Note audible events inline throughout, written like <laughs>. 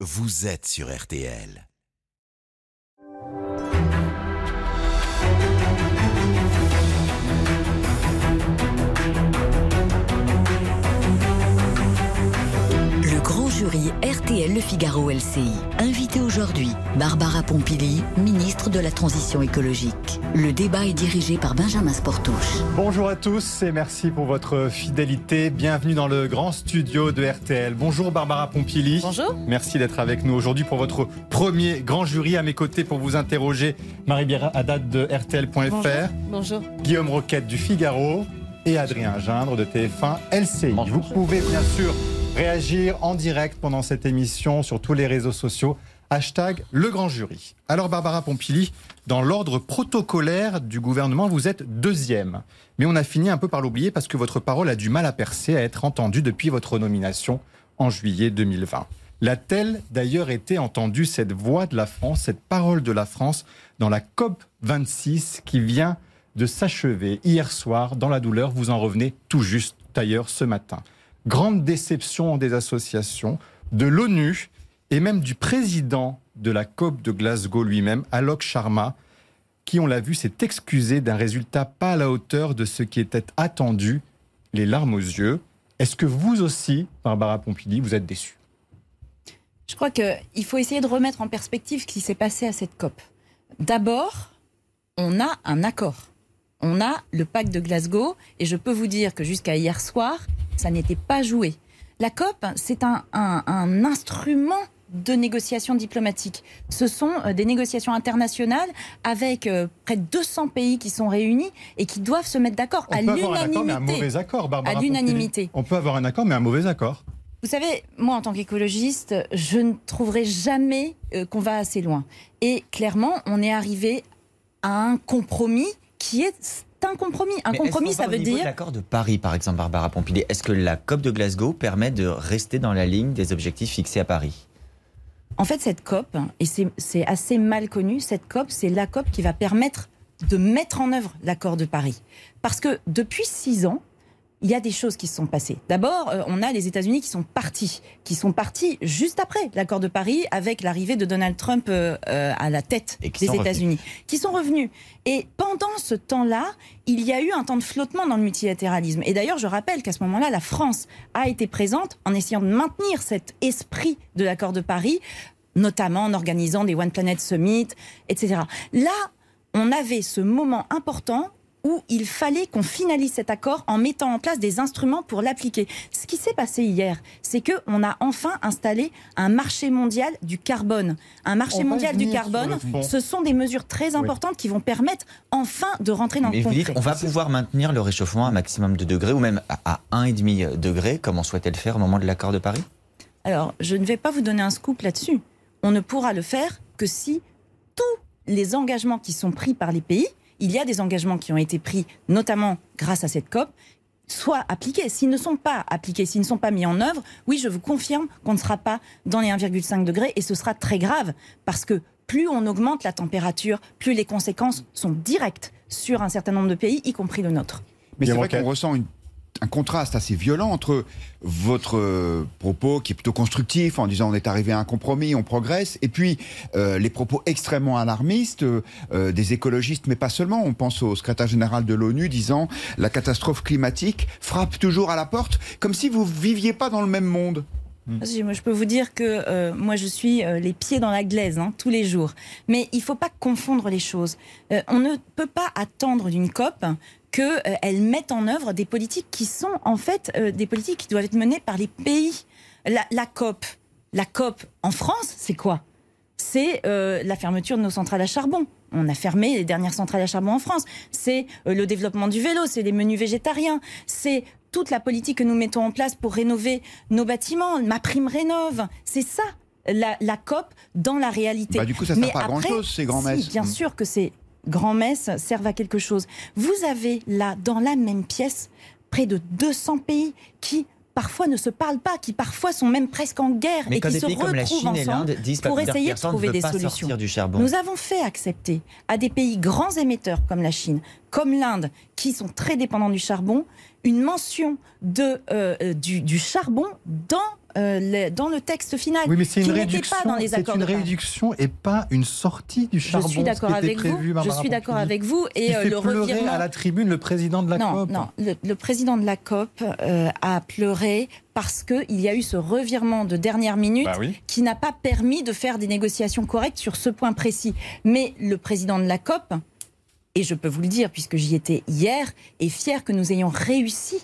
vous êtes sur RTL. Jury RTL Le Figaro LCI. Invité aujourd'hui, Barbara Pompili, ministre de la Transition écologique. Le débat est dirigé par Benjamin Sportouche. Bonjour à tous et merci pour votre fidélité. Bienvenue dans le grand studio de RTL. Bonjour Barbara Pompili. Bonjour. Merci d'être avec nous aujourd'hui pour votre premier grand jury à mes côtés pour vous interroger. Marie-Bière Haddad de RTL.fr. Bonjour. Guillaume Roquette du Figaro et Adrien Gindre de TF1 LCI. Vous pouvez bien sûr réagir en direct pendant cette émission sur tous les réseaux sociaux. Hashtag le grand jury. Alors Barbara Pompili, dans l'ordre protocolaire du gouvernement, vous êtes deuxième. Mais on a fini un peu par l'oublier parce que votre parole a du mal à percer, à être entendue depuis votre nomination en juillet 2020. L'a-t-elle d'ailleurs été entendue, cette voix de la France, cette parole de la France, dans la COP 26 qui vient de s'achever hier soir dans la douleur? Vous en revenez tout juste d'ailleurs ce matin. Grande déception des associations, de l'ONU et même du président de la COP de Glasgow lui-même, Alok Sharma, qui, on l'a vu, s'est excusé d'un résultat pas à la hauteur de ce qui était attendu, les larmes aux yeux. Est-ce que vous aussi, Barbara Pompili, vous êtes déçue? Je crois qu'il faut essayer de remettre en perspective ce qui s'est passé à cette COP. D'abord, on a un accord. On a le pacte de Glasgow et je peux vous dire que jusqu'à hier soir, ça n'était pas joué. La COP, c'est un, un, un, instrument de négociation diplomatique. Ce sont euh, des négociations internationales avec euh, près de 200 pays qui sont réunis et qui doivent se mettre d'accord à l'unanimité. mais un mauvais accord, Barbara À l'unanimité. On peut avoir un accord, mais un mauvais accord. Vous savez, moi, en tant qu'écologiste, je ne trouverai jamais euh, qu'on va assez loin. Et clairement, on est arrivé à un compromis qui est un compromis. Un Mais compromis, ça veut dire. de l'accord de Paris, par exemple, Barbara Pompili. Est-ce que la COP de Glasgow permet de rester dans la ligne des objectifs fixés à Paris? En fait, cette COP, et c'est c'est assez mal connu, cette COP, c'est la COP qui va permettre de mettre en œuvre l'accord de Paris. Parce que depuis six ans, il y a des choses qui se sont passées. D'abord, euh, on a les États-Unis qui sont partis, qui sont partis juste après l'accord de Paris, avec l'arrivée de Donald Trump euh, euh, à la tête des. États-Unis, qui sont revenus. Et pendant ce temps-là, il y a eu un temps de flottement dans le multilatéralisme. Et d'ailleurs, je rappelle qu'à ce moment-là, la France a été présente en essayant de maintenir cet esprit de l'accord de Paris, notamment en organisant des One Planet Summit, etc. Là, on avait ce moment important où il fallait qu'on finalise cet accord en mettant en place des instruments pour l'appliquer. Ce qui s'est passé hier, c'est que on a enfin installé un marché mondial du carbone. Un marché On mondial du carbone, ce sont des mesures très importantes qui vont permettre enfin de rentrer dans Mais le vous dites, on va pouvoir maintenir le réchauffement à un maximum de degrés, ou même à à 1,5 degré, comme on souhaitait le faire au moment de l'accord de Paris? Alors, je ne vais pas vous donner un scoop là-dessus. On ne pourra le faire que si tous les engagements qui sont pris par les pays, il y a des engagements qui ont été pris, notamment grâce à cette COP, soient appliqués. S'ils ne sont pas appliqués, s'ils ne sont pas mis en œuvre, oui, je vous confirme qu'on ne sera pas dans les 1,5 degrés et ce sera très grave parce que plus on augmente la température, plus les conséquences sont directes sur un certain nombre de pays, y compris le nôtre. Mais c'est vrai qu'on ressent une- un contraste assez violent entre votre euh, propos qui est plutôt constructif en disant on est arrivé à un compromis, on progresse, et puis euh, les propos extrêmement alarmistes euh, des écologistes, mais pas seulement. On pense au secrétaire général de l'ONU disant la catastrophe climatique frappe toujours à la porte, comme si vous viviez pas dans le même monde. Moi, je peux vous dire que moi, je suis les pieds dans la glaise hein, tous les jours. Mais il faut pas confondre les choses. On ne peut pas attendre d'une COP qu'elle mette en œuvre des politiques qui sont en fait euh, des politiques qui doivent être menées par les pays. La, la COP, la COP en France, c'est quoi? C'est euh, la fermeture de nos centrales à charbon. On a fermé les dernières centrales à charbon en France. C'est euh, le développement du vélo, c'est les menus végétariens, c'est toute la politique que nous mettons en place pour rénover nos bâtiments, ma prime rénove. C'est ça, la, la COP dans la réalité. Bah, du coup, ça sert Mais pas à grand-chose, ces grands si, messes. bien Mm. sûr que ces grands messes servent à quelque chose. Vous avez là, dans la même pièce, près de 200 pays qui parfois ne se parlent pas, qui parfois sont même presque en guerre Mais et qui se retrouvent ensemble pour essayer de trouver des solutions. sortir du charbon. Nous avons fait accepter à des pays grands émetteurs comme la Chine, comme l'Inde, qui sont très dépendants du charbon, une mention de, euh, du, du charbon dans euh, le, dans le texte final. Oui, mais c'est une réduction. pas dans les C'est accords une réduction et pas une sortie du Je charbon. suis ce d'accord avec vous. prévu, Je Barbara suis d'accord avec vous. Et euh, fait le pleurer revirement. à la tribune le président de la non, COP. non. Le, le président de la COP euh, a pleuré parce qu'il y a eu ce revirement de dernière minute Bah oui. qui n'a pas permis de faire des négociations correctes sur ce point précis. Mais le président de la COP, et je peux vous le dire puisque j'y étais hier, est fier que nous ayons réussi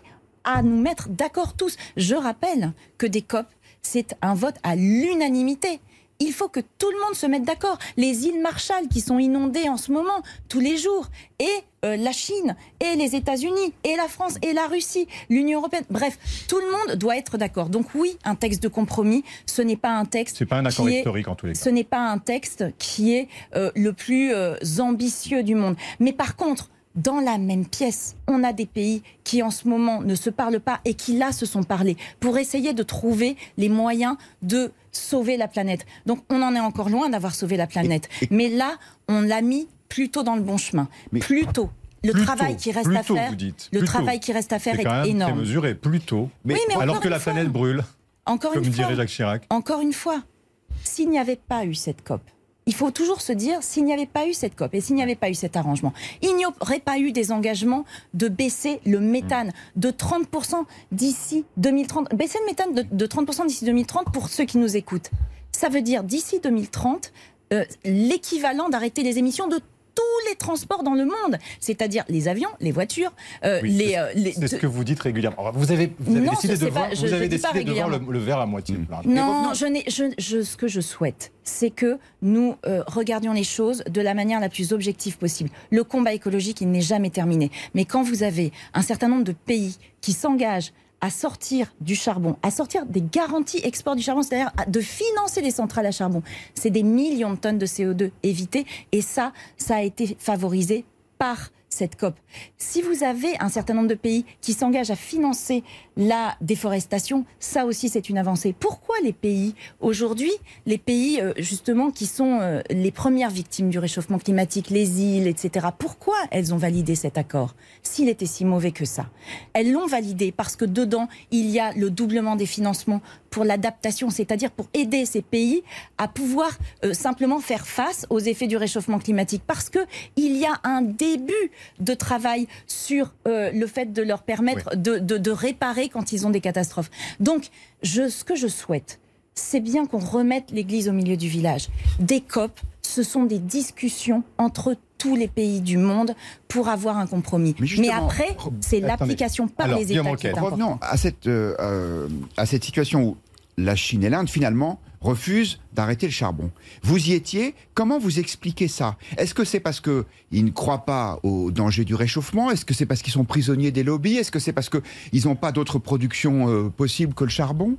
à nous mettre d'accord tous. Je rappelle que des COP, c'est un vote à l'unanimité. Il faut que tout le monde se mette d'accord. Les îles Marshall qui sont inondées en ce moment, tous les jours, et euh, la Chine, et les États-Unis, et la France, et la Russie, l'Union européenne. Bref, tout le monde doit être d'accord. Donc oui, un texte de compromis, ce n'est pas un texte. C'est pas un accord qui est- historique en tous les cas. ce n'est pas un texte qui est euh, le plus euh, ambitieux du monde. Mais par contre, dans la même pièce, on a des pays qui en ce moment ne se parlent pas et qui là se sont parlé pour essayer de trouver les moyens de sauver la planète. Donc on en est encore loin d'avoir sauvé la planète. Et- et- Mais là, on l'a mis plutôt dans le bon chemin. Mais- Plutôt. Le travail qui reste à faire, vous dites, le plus tôt. travail qui reste à faire est, quand même très énorme. mesuré, plus tôt. Mais- Oui, mais alors que la fois- planète brûle, Encore comme une fois, dirait Jacques Chirac. encore une fois, s'il n'y avait pas eu cette COP, il faut toujours se dire, s'il n'y avait pas eu cette COP et s'il n'y avait pas eu cet arrangement, il n'y aurait pas eu des engagements de baisser le méthane de 30% d'ici 2030. Baisser le méthane de, de 30% d'ici 2030 pour ceux qui nous écoutent. Ça veut dire d'ici 2030, euh, l'équivalent d'arrêter les émissions de tous les transports dans le monde, c'est-à-dire les avions, les voitures, euh, Oui, les, c'est- euh, les- C'est ce que vous dites régulièrement. Alors, Vous avez, vous avez Non, décidé de voir, pas, je- vous avez décidé de voir le, le verre à moitié plein. Mais Non, revenons- je n'ai, je, je- ce que je souhaite, c'est que nous euh, regardions les choses de la manière la plus objective possible. Le combat écologique, il n'est jamais terminé. Mais quand vous avez un certain nombre de pays qui s'engagent à sortir du charbon, à sortir des garanties export du charbon, c'est-à-dire de financer des centrales à charbon, c'est des millions de tonnes de CO2 évitées. Et ça, ça a été favorisé par cette COP. Si vous avez un certain nombre de pays qui s'engagent à financer la déforestation, ça aussi c'est une avancée. Pourquoi les pays aujourd'hui, les pays euh, justement qui sont euh, les premières victimes du réchauffement climatique, les îles, etc. Pourquoi elles ont validé cet accord s'il était si mauvais que ça? Elles l'ont validé parce que dedans il y a le doublement des financements pour l'adaptation, c'est-à-dire pour aider ces pays à pouvoir euh, simplement faire face aux effets du réchauffement climatique, parce que il y a un début de travail sur euh, le fait de leur permettre de, de- de réparer quand ils ont des catastrophes. Donc, je, ce que je souhaite, c'est bien qu'on remette l'église au milieu du village. Des COP, ce sont des discussions entre tous les pays du monde pour avoir un compromis. Mais après, c'est l'application par Alors, les États qui est. Revenons à cette, euh, euh, à cette situation où la Chine et l'Inde, finalement, refusent d'arrêter le charbon. Vous y étiez. Comment vous expliquez ça? Est-ce que c'est parce qu'ils ne croient pas au danger du réchauffement? Est-ce que c'est parce qu'ils sont prisonniers des lobbies? Est-ce que c'est parce qu'ils n'ont pas d'autre production euh, possible que le charbon?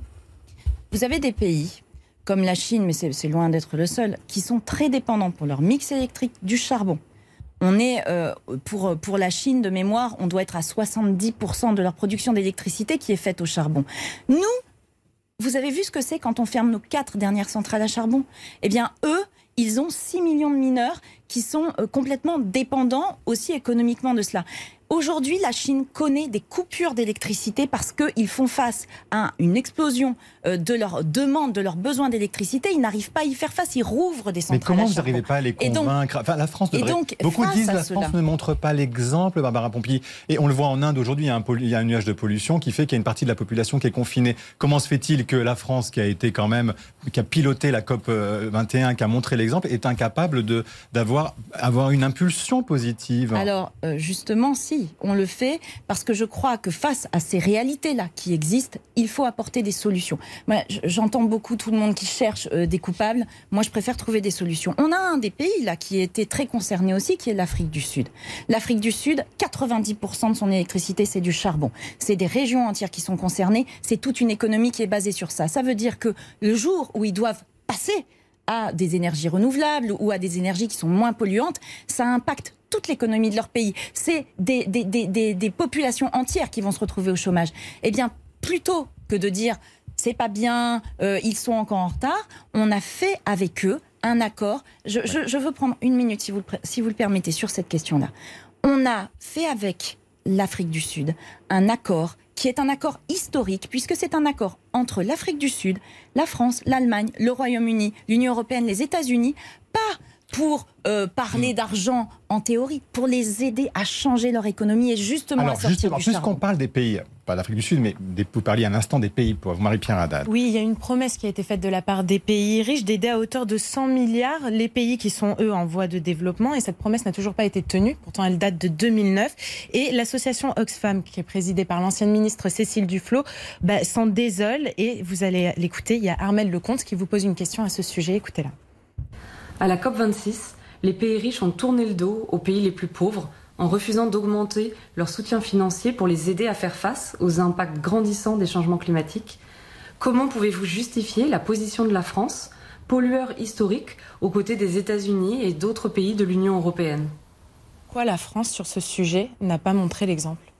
Vous avez des pays comme la Chine, mais c'est loin d'être le seul, qui sont très dépendants pour leur mix électrique du charbon. On est, euh, pour, pour la Chine, de mémoire, on doit être à 70% de leur production d'électricité qui est faite au charbon. Nous, vous avez vu ce que c'est quand on ferme nos quatre dernières centrales à charbon? Eh bien, eux, ils ont 6 millions de mineurs qui sont euh, complètement dépendants aussi économiquement de cela. Aujourd'hui, la Chine connaît des coupures d'électricité parce qu'ils font face à une explosion euh, de leur demande, de leurs besoins d'électricité. Ils n'arrivent pas à y faire face. Ils rouvrent des Mais centrales comment à vous n'arrivez pas à les donc- convaincre Enfin, la France et devrait. donc, Beaucoup disent à la France ne montre pas l'exemple, Barbara Pompili. Et on le voit en Inde aujourd'hui, il y a un, pollu- il y a un nuage de pollution qui fait qu'il y a une partie de la population qui est confinée. Comment se fait-il que la France, qui a été quand même, qui a piloté la COP euh, 21, qui a montré l'exemple, est incapable d'avoir avoir une impulsion positive? Alors, euh, justement, si, on le fait parce que je crois que face à ces réalités-là qui existent, il faut apporter des solutions. J'entends beaucoup tout le monde qui cherche euh, des coupables. Moi, je préfère trouver des solutions. On a un des pays là qui était très concerné aussi, qui est l'Afrique du Sud. L'Afrique du Sud, 90% de son électricité, c'est du charbon. C'est des régions entières qui sont concernées. C'est toute une économie qui est basée sur ça. Ça veut dire que le jour où ils doivent passer à des énergies renouvelables ou à des énergies qui sont moins polluantes, ça impacte toute l'économie de leur pays. C'est des, des, des, des, populations entières qui vont se retrouver au chômage. Eh bien, plutôt que de dire c'est pas bien, euh, ils sont encore en retard, on a fait avec eux un accord. Je, je, veux prendre une minute, si vous, si vous le permettez, sur cette question-là. On a fait avec l'Afrique du Sud un accord qui est un accord historique, puisque c'est un accord entre l'Afrique du Sud, la France, l'Allemagne, le Royaume-Uni, l'Union européenne, les États-Unis, pas pour euh, parler Hmm. d'argent en théorie, pour les aider à changer leur économie et justement à Alors sortir justement, du puisqu'on parle des pays, pas l'Afrique du Sud, mais des, vous parliez un instant des pays pauvres, Marie-Pierre Haddad. Oui, il y a une promesse qui a été faite de la part des pays riches d'aider à hauteur de 100 milliards les pays qui sont, eux, en voie de développement. Et cette promesse n'a toujours pas été tenue. Pourtant, elle date de 2009. Et l'association Oxfam, qui est présidée par l'ancienne ministre Cécile Duflot, bah, s'en désole. Et vous allez l'écouter. Il y a Armel Lecomte qui vous pose une question à ce sujet. Écoutez-la. À la COP26, les pays riches ont tourné le dos aux pays les plus pauvres en refusant d'augmenter leur soutien financier pour les aider à faire face aux impacts grandissants des changements climatiques. Comment pouvez-vous justifier la position de la France, pollueur historique, aux côtés des États-Unis et d'autres pays de l'Union européenne? Pourquoi la France, sur ce sujet, n'a pas montré l'exemple?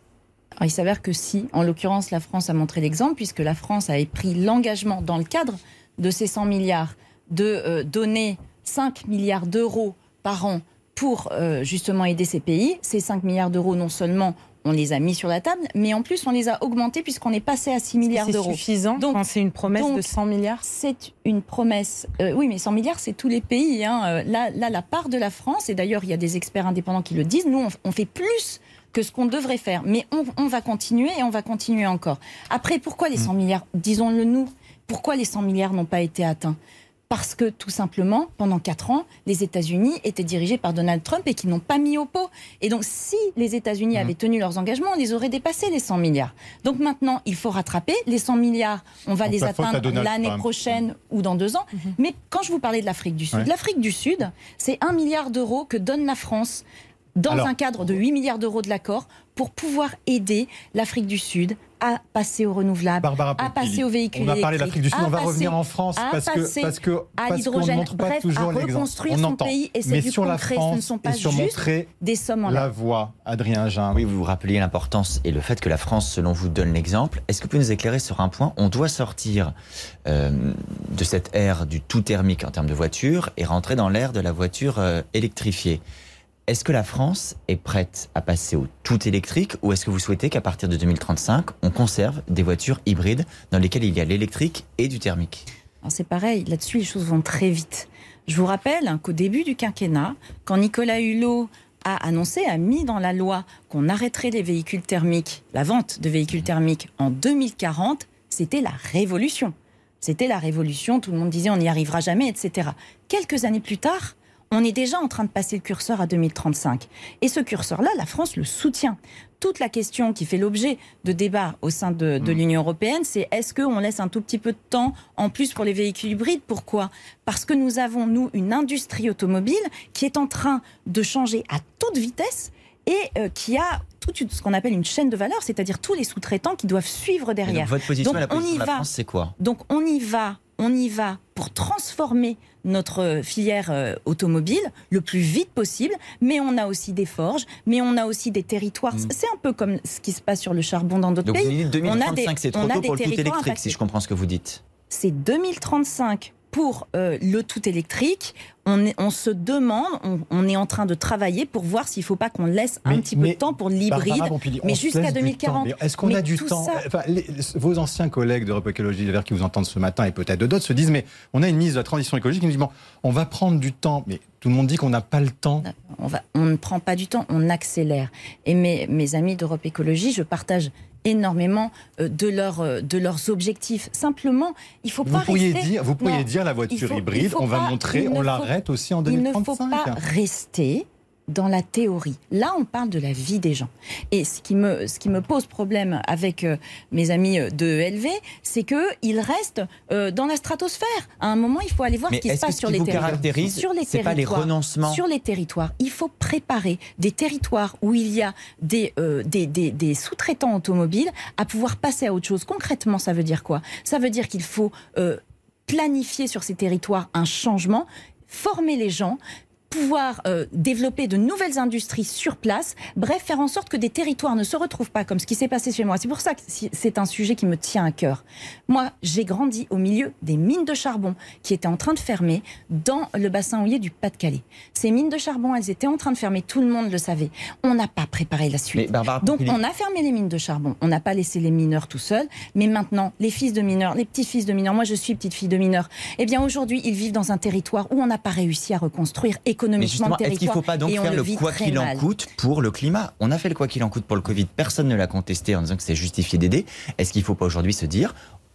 Alors, il s'avère que si, en l'occurrence, la France a montré l'exemple, puisque la France avait pris l'engagement dans le cadre de ces 100 milliards de euh, donner 5 milliards d'euros par an pour euh, justement aider ces pays. Ces 5 milliards d'euros, non seulement on les a mis sur la table, mais en plus on les a augmentés puisqu'on est passé à 6 milliards C'est d'euros. suffisant Donc- quand c'est une promesse donc, de 100 milliards? C'est une promesse. euh, oui, mais 100 milliards, c'est tous les pays. hein. Euh, Là, là, la part de la France, et d'ailleurs, il y a des experts indépendants qui le disent, nous, on, on fait plus que ce qu'on devrait faire. Mais on, on va continuer et on va continuer encore. Après, pourquoi les 100 milliards Disons-le nous. Pourquoi les 100 milliards n'ont pas été atteints? Parce que tout simplement, pendant quatre ans, les États-Unis étaient dirigés par Donald Trump et qui n'ont pas mis au pot. Et donc, si les États-Unis avaient tenu leurs engagements, on les aurait dépassés, les 100 milliards. Donc maintenant, il faut rattraper. Les 100 milliards, on va Donc, les atteindre l'année prochaine ou dans deux ans. Mais quand je vous parlais de l'Afrique du Sud, Ouais. l'Afrique du Sud, c'est un milliard d'euros que donne la France dans Alors- un cadre de 8 milliards d'euros de l'accord pour pouvoir aider l'Afrique du Sud à passer aux renouvelables, Barbara à Pompili, passer aux véhicules On a parlé de électriques, l'Afrique du Sud, à on va passer revenir en France à parce que, passer parce que à parce qu'on ne montre pas Bref, toujours l'exemple. On son entend. pays et c'est Mais du sur la concret, ce ne France sont pas et sur juste montrer des sommes en la voie, Adrien Gindre. Oui, vous vous rappeliez l'importance et le fait que la France, selon vous, donne l'exemple. Est-ce que vous pouvez nous éclairer sur un point? On doit sortir euh, de cette ère du tout thermique en termes de voiture et rentrer dans l'ère de la voiture euh, électrifiée. Est-ce que la France est prête à passer au tout électrique ou est-ce que vous souhaitez qu'à partir de 2035, on conserve des voitures hybrides dans lesquelles il y a l'électrique et du thermique? Alors, C'est pareil, là-dessus, les choses vont très vite. Je vous rappelle qu'au début du quinquennat, quand Nicolas Hulot a annoncé, a mis dans la loi qu'on arrêterait les véhicules thermiques, la vente de véhicules thermiques en 2040, c'était la révolution. C'était la révolution, tout le monde disait on n'y arrivera jamais, etc. Quelques années plus tard, on est déjà en train de passer le curseur à 2035. Et ce curseur-là, la France le soutient. Toute la question qui fait l'objet de débats au sein de, de l'Union européenne, c'est est-ce qu'on laisse un tout petit peu de temps en plus pour les véhicules hybrides? Pourquoi? Parce que nous avons, nous, une industrie automobile qui est en train de changer à toute vitesse et euh, qui a toute une- ce qu'on appelle une chaîne de valeur, c'est-à-dire tous les sous-traitants qui doivent suivre Et derrière. donc, Votre position Donc, la on position y de la va. France, c'est quoi? Donc on y va, on y va pour transformer notre filière euh, automobile le plus vite possible, mais on a aussi des forges, mais on a aussi des territoires. Mm. C'est un peu comme ce qui se passe sur le charbon dans d'autres Donc vous pays. dites On a 2035, des- c'est trop on a tôt des pour le tout territoires électrique, si je comprends ce que vous dites. C'est 2035 pour euh, le tout électrique. On, est- on se demande, on, on est en train de travailler pour voir s'il ne faut pas qu'on laisse un Mais- petit peu de temps pour l'hybride. Mais jusqu'à laisse du 2040. temps. Mais Est-ce qu'on a du temps ça- Enfin, les- Vos anciens collègues d'Europe Écologie Les Verts qui vous entendent ce matin et peut-être de d'autres se disent mais on a une ministre de la transition écologique qui nous dit bon, on va prendre du temps. Mais tout le monde dit qu'on n'a pas le temps. on, va, on ne prend pas du temps, on accélère. Et mes, mes amis d'Europe Écologie, je partage énormément euh, de, leur, euh, de leurs objectifs. Simplement, il faut Vous pas pourriez rester... dire, vous pourriez Non, dire la il voiture faut- il hybride, on va pas- montrer, il on ne l'arrête aussi en Il ne 2035. faut pas rester dans la théorie. Là, on parle de la vie des gens. Et ce qui me, ce qui me pose problème avec euh, mes amis euh, de ELV, c'est qu'ils restent euh, dans la stratosphère. À un moment, il faut aller voir Mais ce qui se que passe sur les territoires. caractérise, sur les c'est pas les territoires. renoncements Sur les territoires, il faut préparer des territoires où il y a des, euh, des, des- des sous-traitants automobiles à pouvoir passer à autre chose. Concrètement, ça veut dire quoi? Ça veut dire qu'il faut planifier sur ces territoires un changement, former les gens pouvoir euh, développer de nouvelles industries sur place, bref, faire en sorte que des territoires ne se retrouvent pas comme ce qui s'est passé chez moi. C'est pour ça que c'est un sujet qui me tient à cœur. Moi, j'ai grandi au milieu des mines de charbon qui étaient en train de fermer dans le bassin houiller du Pas-de-Calais. Ces mines de charbon, elles étaient en train de fermer, tout le monde le savait. On n'a pas préparé la suite. Donc on a fermé les mines de charbon, on n'a pas laissé les mineurs tout seuls, mais maintenant, les fils de mineurs, les petits-fils de mineurs, moi je suis petite fille de mineur, eh bien aujourd'hui, ils vivent dans un territoire où on n'a pas réussi à reconstruire économiquement le territoire. Est-ce qu'il ne faut pas donc faire le, quoi qu'il en coûte pour le climat? On a fait le quoi qu'il en coûte pour le Covid, personne ne l'a contesté en disant que c'est justifié d'aider. Est-ce qu'il ne faut pas aujourd'hui se dire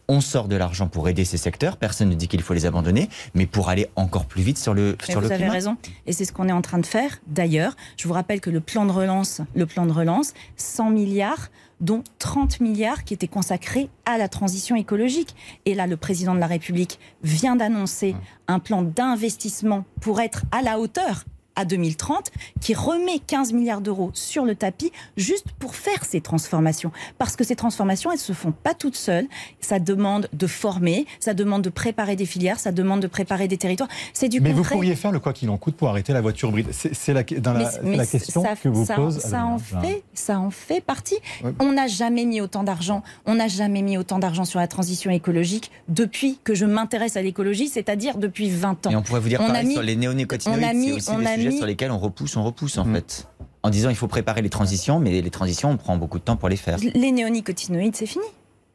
on sort de l'argent pour aider ces secteurs, personne ne dit qu'il faut les abandonner, mais pour aller encore plus vite sur le, sur vous le avez raison, et c'est ce qu'on est en train de faire. D'ailleurs, je vous rappelle que le plan de relance, le plan de relance, 100 milliards dont 30 milliards qui étaient consacrés à la transition écologique. Et là, le président de la République vient d'annoncer un plan d'investissement pour être à la hauteur à 2030 qui remet 15 milliards d'euros sur le tapis juste pour faire ces transformations. Parce que ces transformations, elles ne se font pas toutes seules. Ça demande de former, ça demande de préparer des filières, ça demande de préparer des territoires. C'est du Mais vous pourriez faire le quoi qu'il en coûte pour arrêter la voiture bride. C'est la, dans la, question que vous ça, pose. Ça en, fait, ça en fait partie. On n'a jamais mis autant d'argent. On n'a jamais mis autant d'argent sur la transition écologique depuis que je m'intéresse à l'écologie, c'est-à-dire depuis 20 ans. Et on pourrait vous dire on sur les néonicotinoïdes, c'est aussi des sujets sur lesquels on repousse, on repousse en mm. fait. En disant il faut préparer les transitions, mais les transitions, on prend beaucoup de temps pour les faire. Les néonicotinoïdes, c'est fini.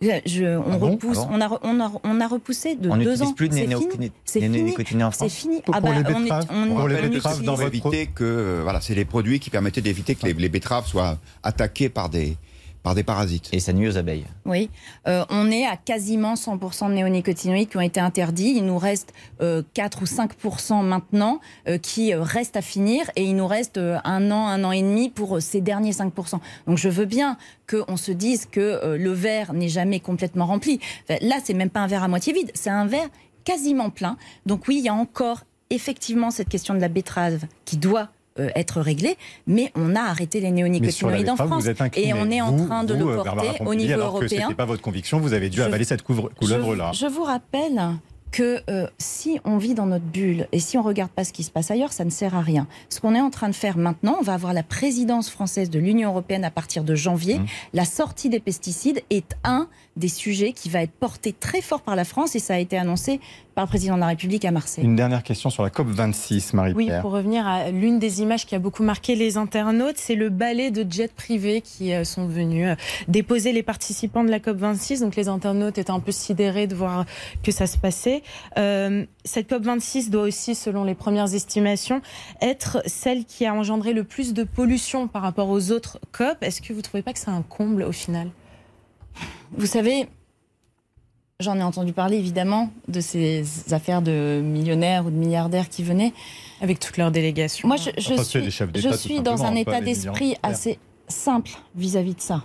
Je, on, ah repousse, ah on, a, on, a, on, a, repoussé de deux ans. plus de néonicotinoïdes en France. C'est fini. Pour, ah bah, les betteraves, on, on, pour les betteraves dans éviter que voilà, c'est les produits qui permettaient d'éviter que les, les betteraves soient attaquées par des par des parasites. Et ça nuit aux abeilles. Oui, euh, on est à quasiment 100% de néonicotinoïdes qui ont été interdits. Il nous reste 4 euh, ou 5% maintenant euh, qui restent à finir et il nous reste un an, un an et demi pour ces derniers 5%. Donc je veux bien qu'on se dise que le verre n'est jamais complètement rempli. là, c'est même pas un verre à moitié vide, c'est un verre quasiment plein. Donc oui, il y a encore effectivement cette question de la betterave qui doit euh, être réglé, mais on a arrêté les néonicotinoïdes en France et on est en train de le euh, porter au niveau européen. Ce pas votre conviction, vous avez dû avaler cette couleuvre-là. Je, vous rappelle que euh, si on vit dans notre bulle et si on regarde pas ce qui se passe ailleurs, ça ne sert à rien. Ce qu'on est en train de faire maintenant, on va avoir la présidence française de l'Union européenne à partir de janvier. Mmh. La sortie des pesticides est un des sujets qui va être porté très fort par la France et ça a été annoncé par le président de la République à Marseille. Une dernière question sur la COP26, Marie-Pierre. Oui, pour revenir à l'une des images qui a beaucoup marqué les internautes, c'est le balai de jets privés qui euh, sont venus euh, déposer les participants de la COP26. Donc les internautes étaient un peu sidérés de voir que ça se passait. Euh, cette COP26 doit aussi, selon les premières estimations, être celle qui a engendré le plus de pollution par rapport aux autres COP. Est-ce que vous ne trouvez pas que c'est un comble au final? Vous savez, J'en ai entendu parler évidemment de ces affaires de millionnaires ou de milliardaires qui venaient. Avec toutes leurs délégations. Moi, je, suis, je suis dans un état d'esprit assez simple vis-à-vis de ça.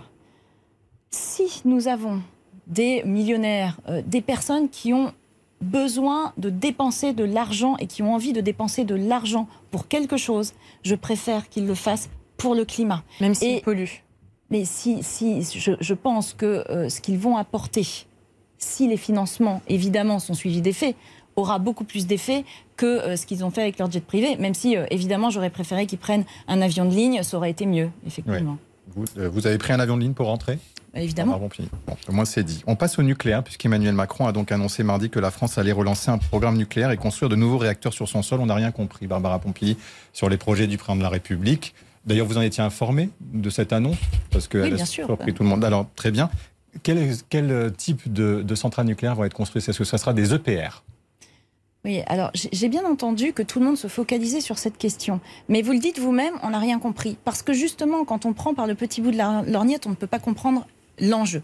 Si nous avons des millionnaires, euh, des personnes qui ont besoin de dépenser de l'argent et qui ont envie de dépenser de l'argent pour quelque chose, je préfère qu'ils le fassent pour le climat. Même s'ils polluent. Mais si, si je, pense que euh, ce qu'ils vont apporter si les financements, évidemment, sont suivis d'effets, aura beaucoup plus d'effet que euh, ce qu'ils ont fait avec leur jet privé, même si, euh, évidemment, j'aurais préféré qu'ils prennent un avion de ligne, ça aurait été mieux, effectivement. Vous, avez pris un avion de ligne pour rentrer? Bah, Évidemment. Bon, au moins c'est dit. On passe au nucléaire, puisqu'Emmanuel Macron a donc annoncé mardi que la France allait relancer un programme nucléaire et construire de nouveaux réacteurs sur son sol. On n'a rien compris, Barbara Pompili, sur les projets du président de la République. D'ailleurs, vous en étiez informé de cette annonce Parce qu'elle a surpris tout le monde. Alors, très bien. Quel, quel type de, de centrales nucléaires vont être construites? Est-ce que ce sera des EPR oui, alors j'ai bien entendu que tout le monde se focalisait sur cette question. Mais vous le dites vous-même, on n'a rien compris. Parce que justement, quand on prend par le petit bout de la lorgnette, on ne peut pas comprendre l'enjeu.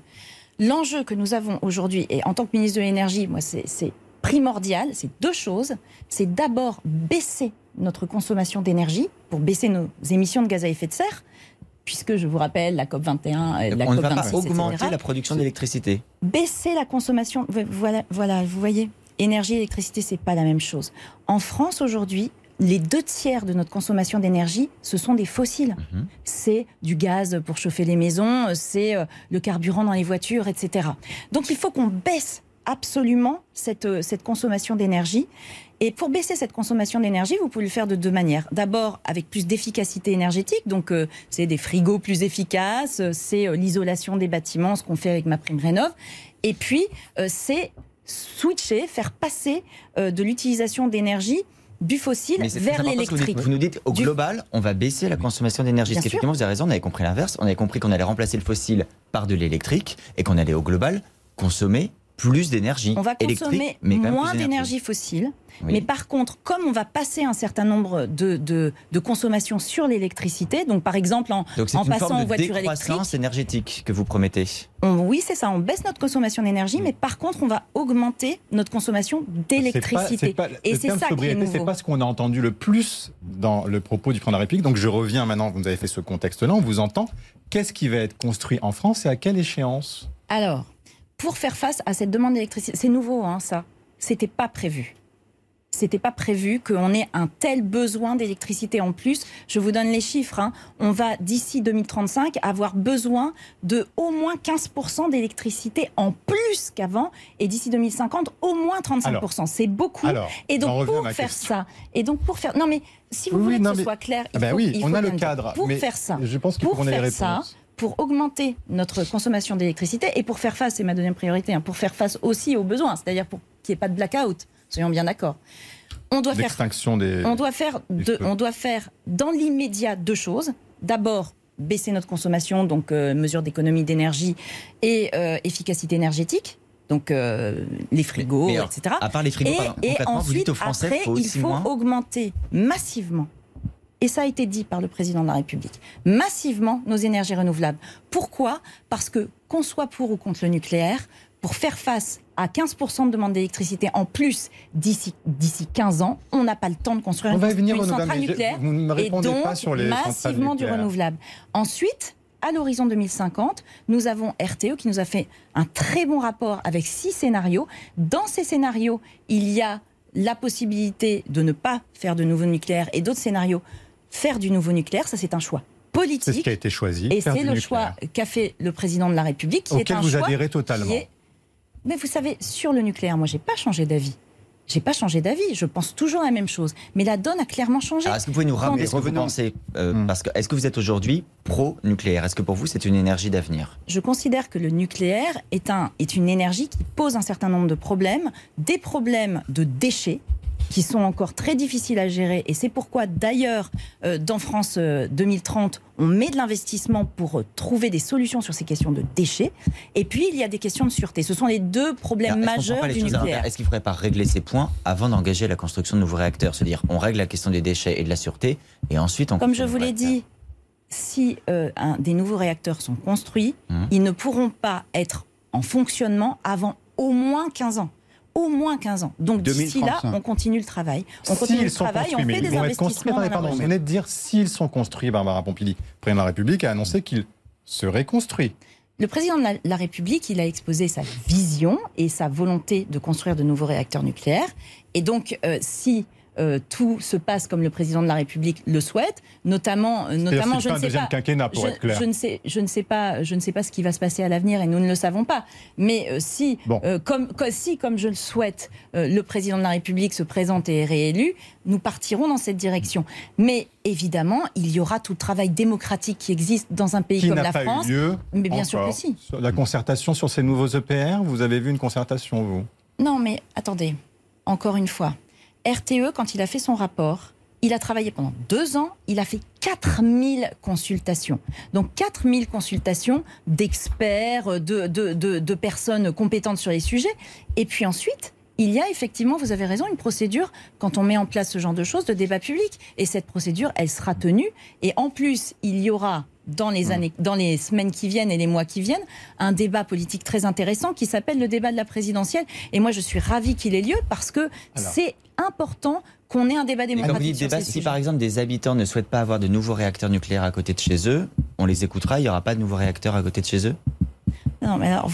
L'enjeu que nous avons aujourd'hui, et en tant que ministre de l'Énergie, moi, c'est primordial, c'est deux choses. C'est d'abord baisser notre consommation d'énergie pour baisser nos émissions de gaz à effet de serre puisque je vous rappelle la COP 21, euh, la on COP ne va pas augmenter la production d'électricité. Baisser la consommation, voilà, voilà, vous voyez, énergie et électricité, c'est pas la même chose. En France aujourd'hui, les deux tiers de notre consommation d'énergie, ce sont des fossiles. Mhm. C'est du gaz pour chauffer les maisons, c'est euh, le carburant dans les voitures, etc. Donc il faut qu'on baisse absolument cette, euh, cette consommation d'énergie. Et pour baisser cette consommation d'énergie, vous pouvez le faire de deux manières. D'abord, avec plus d'efficacité énergétique, donc euh, c'est des frigos plus efficaces, euh, c'est l'isolation des bâtiments, ce qu'on fait avec ma prime rénov. Et puis, c'est switcher, faire passer de l'utilisation d'énergie du fossile vers l'électrique. Vous, nous dites, au global, on va baisser la consommation d'énergie. Parce qu'effectivement, vous avez raison, on avait compris l'inverse. On avait compris qu'on allait remplacer le fossile par de l'électrique et qu'on allait au global consommer plus d'énergie. On va consommer moins d'énergie fossile. Mais par contre, comme on va passer un certain nombre de, de, de consommations sur l'électricité, donc par exemple en, en passant aux voitures électriques. énergétique que vous promettez. oui, c'est ça. On baisse notre consommation d'énergie, mais par contre, on va augmenter notre consommation d'électricité. Et c'est ça qui est. C'est pas ce qu'on a entendu le plus dans le propos du président de la République. Donc je reviens maintenant. Vous avez fait ce contexte-là. On vous entend. Qu'est-ce qui va être construit en France et à quelle échéance? Alors, pour faire face à cette demande d'électricité. C'est nouveau, hein, ça. C'était pas prévu. C'était pas prévu qu'on ait un tel besoin d'électricité en plus. Je vous donne les chiffres. Hein. On va d'ici 2035 avoir besoin de au moins 15% d'électricité en plus qu'avant, et d'ici 2050 au moins 35%. C'est beaucoup. et donc pour faire ça, et donc pour faire, non mais si vous voulez que ce soit clair, il ah ben faut, oui, on a le cadre. Pour faire ça, je pense qu'il faut qu'on ait les réponses pour augmenter notre consommation d'électricité et pour faire face, c'est ma deuxième priorité, hein, pour faire face aussi aux besoins, c'est-à-dire pour qu'il n'y ait pas de blackout, soyons bien d'accord. On doit faire, des, on doit faire, on doit faire dans l'immédiat deux choses. D'abord, baisser notre consommation, donc euh, mesures d'économie d'énergie et euh, efficacité énergétique. Donc euh, les frigos, etc. À part les frigos, et, et ensuite, après, il faut augmenter massivement et ça a été dit par le président de la République, massivement nos énergies renouvelables. Pourquoi? Parce que, qu'on soit pour ou contre le nucléaire, pour faire face à 15% de demande d'électricité en plus d'ici 15 ans, on n'a pas le temps de construire une, centrale nucléaire et donc pas sur les massivement du renouvelable. Ensuite, à l'horizon 2050, nous avons RTE qui nous a fait un très bon rapport avec six scénarios. Dans ces scénarios, il y a la possibilité de ne pas faire de nouveau nucléaire et d'autres scénarios faire du nouveau nucléaire, ça c'est un choix politique. C'est ce qui a été choisi. Et c'est le choix qu'a fait le président de la République, qui est un vous choix adhérez totalement. Mais vous savez, sur le nucléaire, moi, j'ai pas changé d'avis. J'ai pas changé d'avis, je pense toujours la même chose. Mais la donne a clairement changé. Est-ce que vous pouvez nous rappeler ce que vous pensez euh, hmm. parce que, Est-ce que vous êtes aujourd'hui pro-nucléaire? Est-ce que pour vous c'est une énergie d'avenir? Je considère que le nucléaire est, un, est une énergie qui pose un certain nombre de problèmes, des problèmes de déchets, qui sont encore très difficiles à gérer. Et c'est pourquoi, d'ailleurs, euh, dans France 2030, euh, on met de l'investissement pour euh, trouver des solutions sur ces questions de déchets. Et puis, il y a des questions de sûreté. Ce sont les deux problèmes majeurs du nucléaire. Est-ce qu'il ne faudrait pas régler ces points avant d'engager la construction de nouveaux réacteurs? Se dire, on règle la question des déchets et de la sûreté, et ensuite on... Comme je vous l'ai dit, si un, des nouveaux réacteurs sont construits, hum. ils ne pourront pas être en fonctionnement avant au moins 15 ans au moins 15 ans. Donc d'ici là, on continue le travail. On continue le travail, on fait des investissements. Pardon, vous venez de dire s'ils sont construits, Barbara Pompili. Le président de la République a annoncé qu'ils seraient construits. Le président de la, République, il a exposé sa vision et sa volonté de construire de nouveaux réacteurs nucléaires. Et donc, euh, si euh, tout se passe comme le président de la République le souhaite, notamment, euh, notamment je ne sais pas, pour je, être clair. Je ne sais, je ne sais pas, je ne sais pas ce qui va se passer à l'avenir et nous ne le savons pas. Mais euh, si, comme, si, comme je le souhaite, le président de la République se présente et est réélu, nous partirons dans cette direction. Mais évidemment, il y aura tout le travail démocratique qui existe dans un pays comme la France. lieu mais bien sûr que si. La concertation sur ces nouveaux EPR, vous avez vu une concertation, vous? Non, mais attendez, encore une fois. RTE, quand il a fait son rapport, il a travaillé pendant deux ans, il a fait 4000 consultations. Donc 4000 consultations d'experts, de, de, personnes compétentes sur les sujets. Et puis ensuite, il y a effectivement, vous avez raison, une procédure quand on met en place ce genre de choses de débat public. Et cette procédure, elle sera tenue. Et en plus, il y aura dans les, hmm. années, dans les semaines qui viennent et les mois qui viennent, un débat politique très intéressant qui s'appelle le débat de la présidentielle. Et moi, je suis ravie qu'il ait lieu parce que c'est important qu'on ait un débat démocratique. débat, si par exemple des habitants ne souhaitent pas avoir de nouveaux réacteurs nucléaires à côté de chez eux, on les écoutera, il n'y aura pas de nouveaux réacteurs à côté de chez eux? Non, mais alors,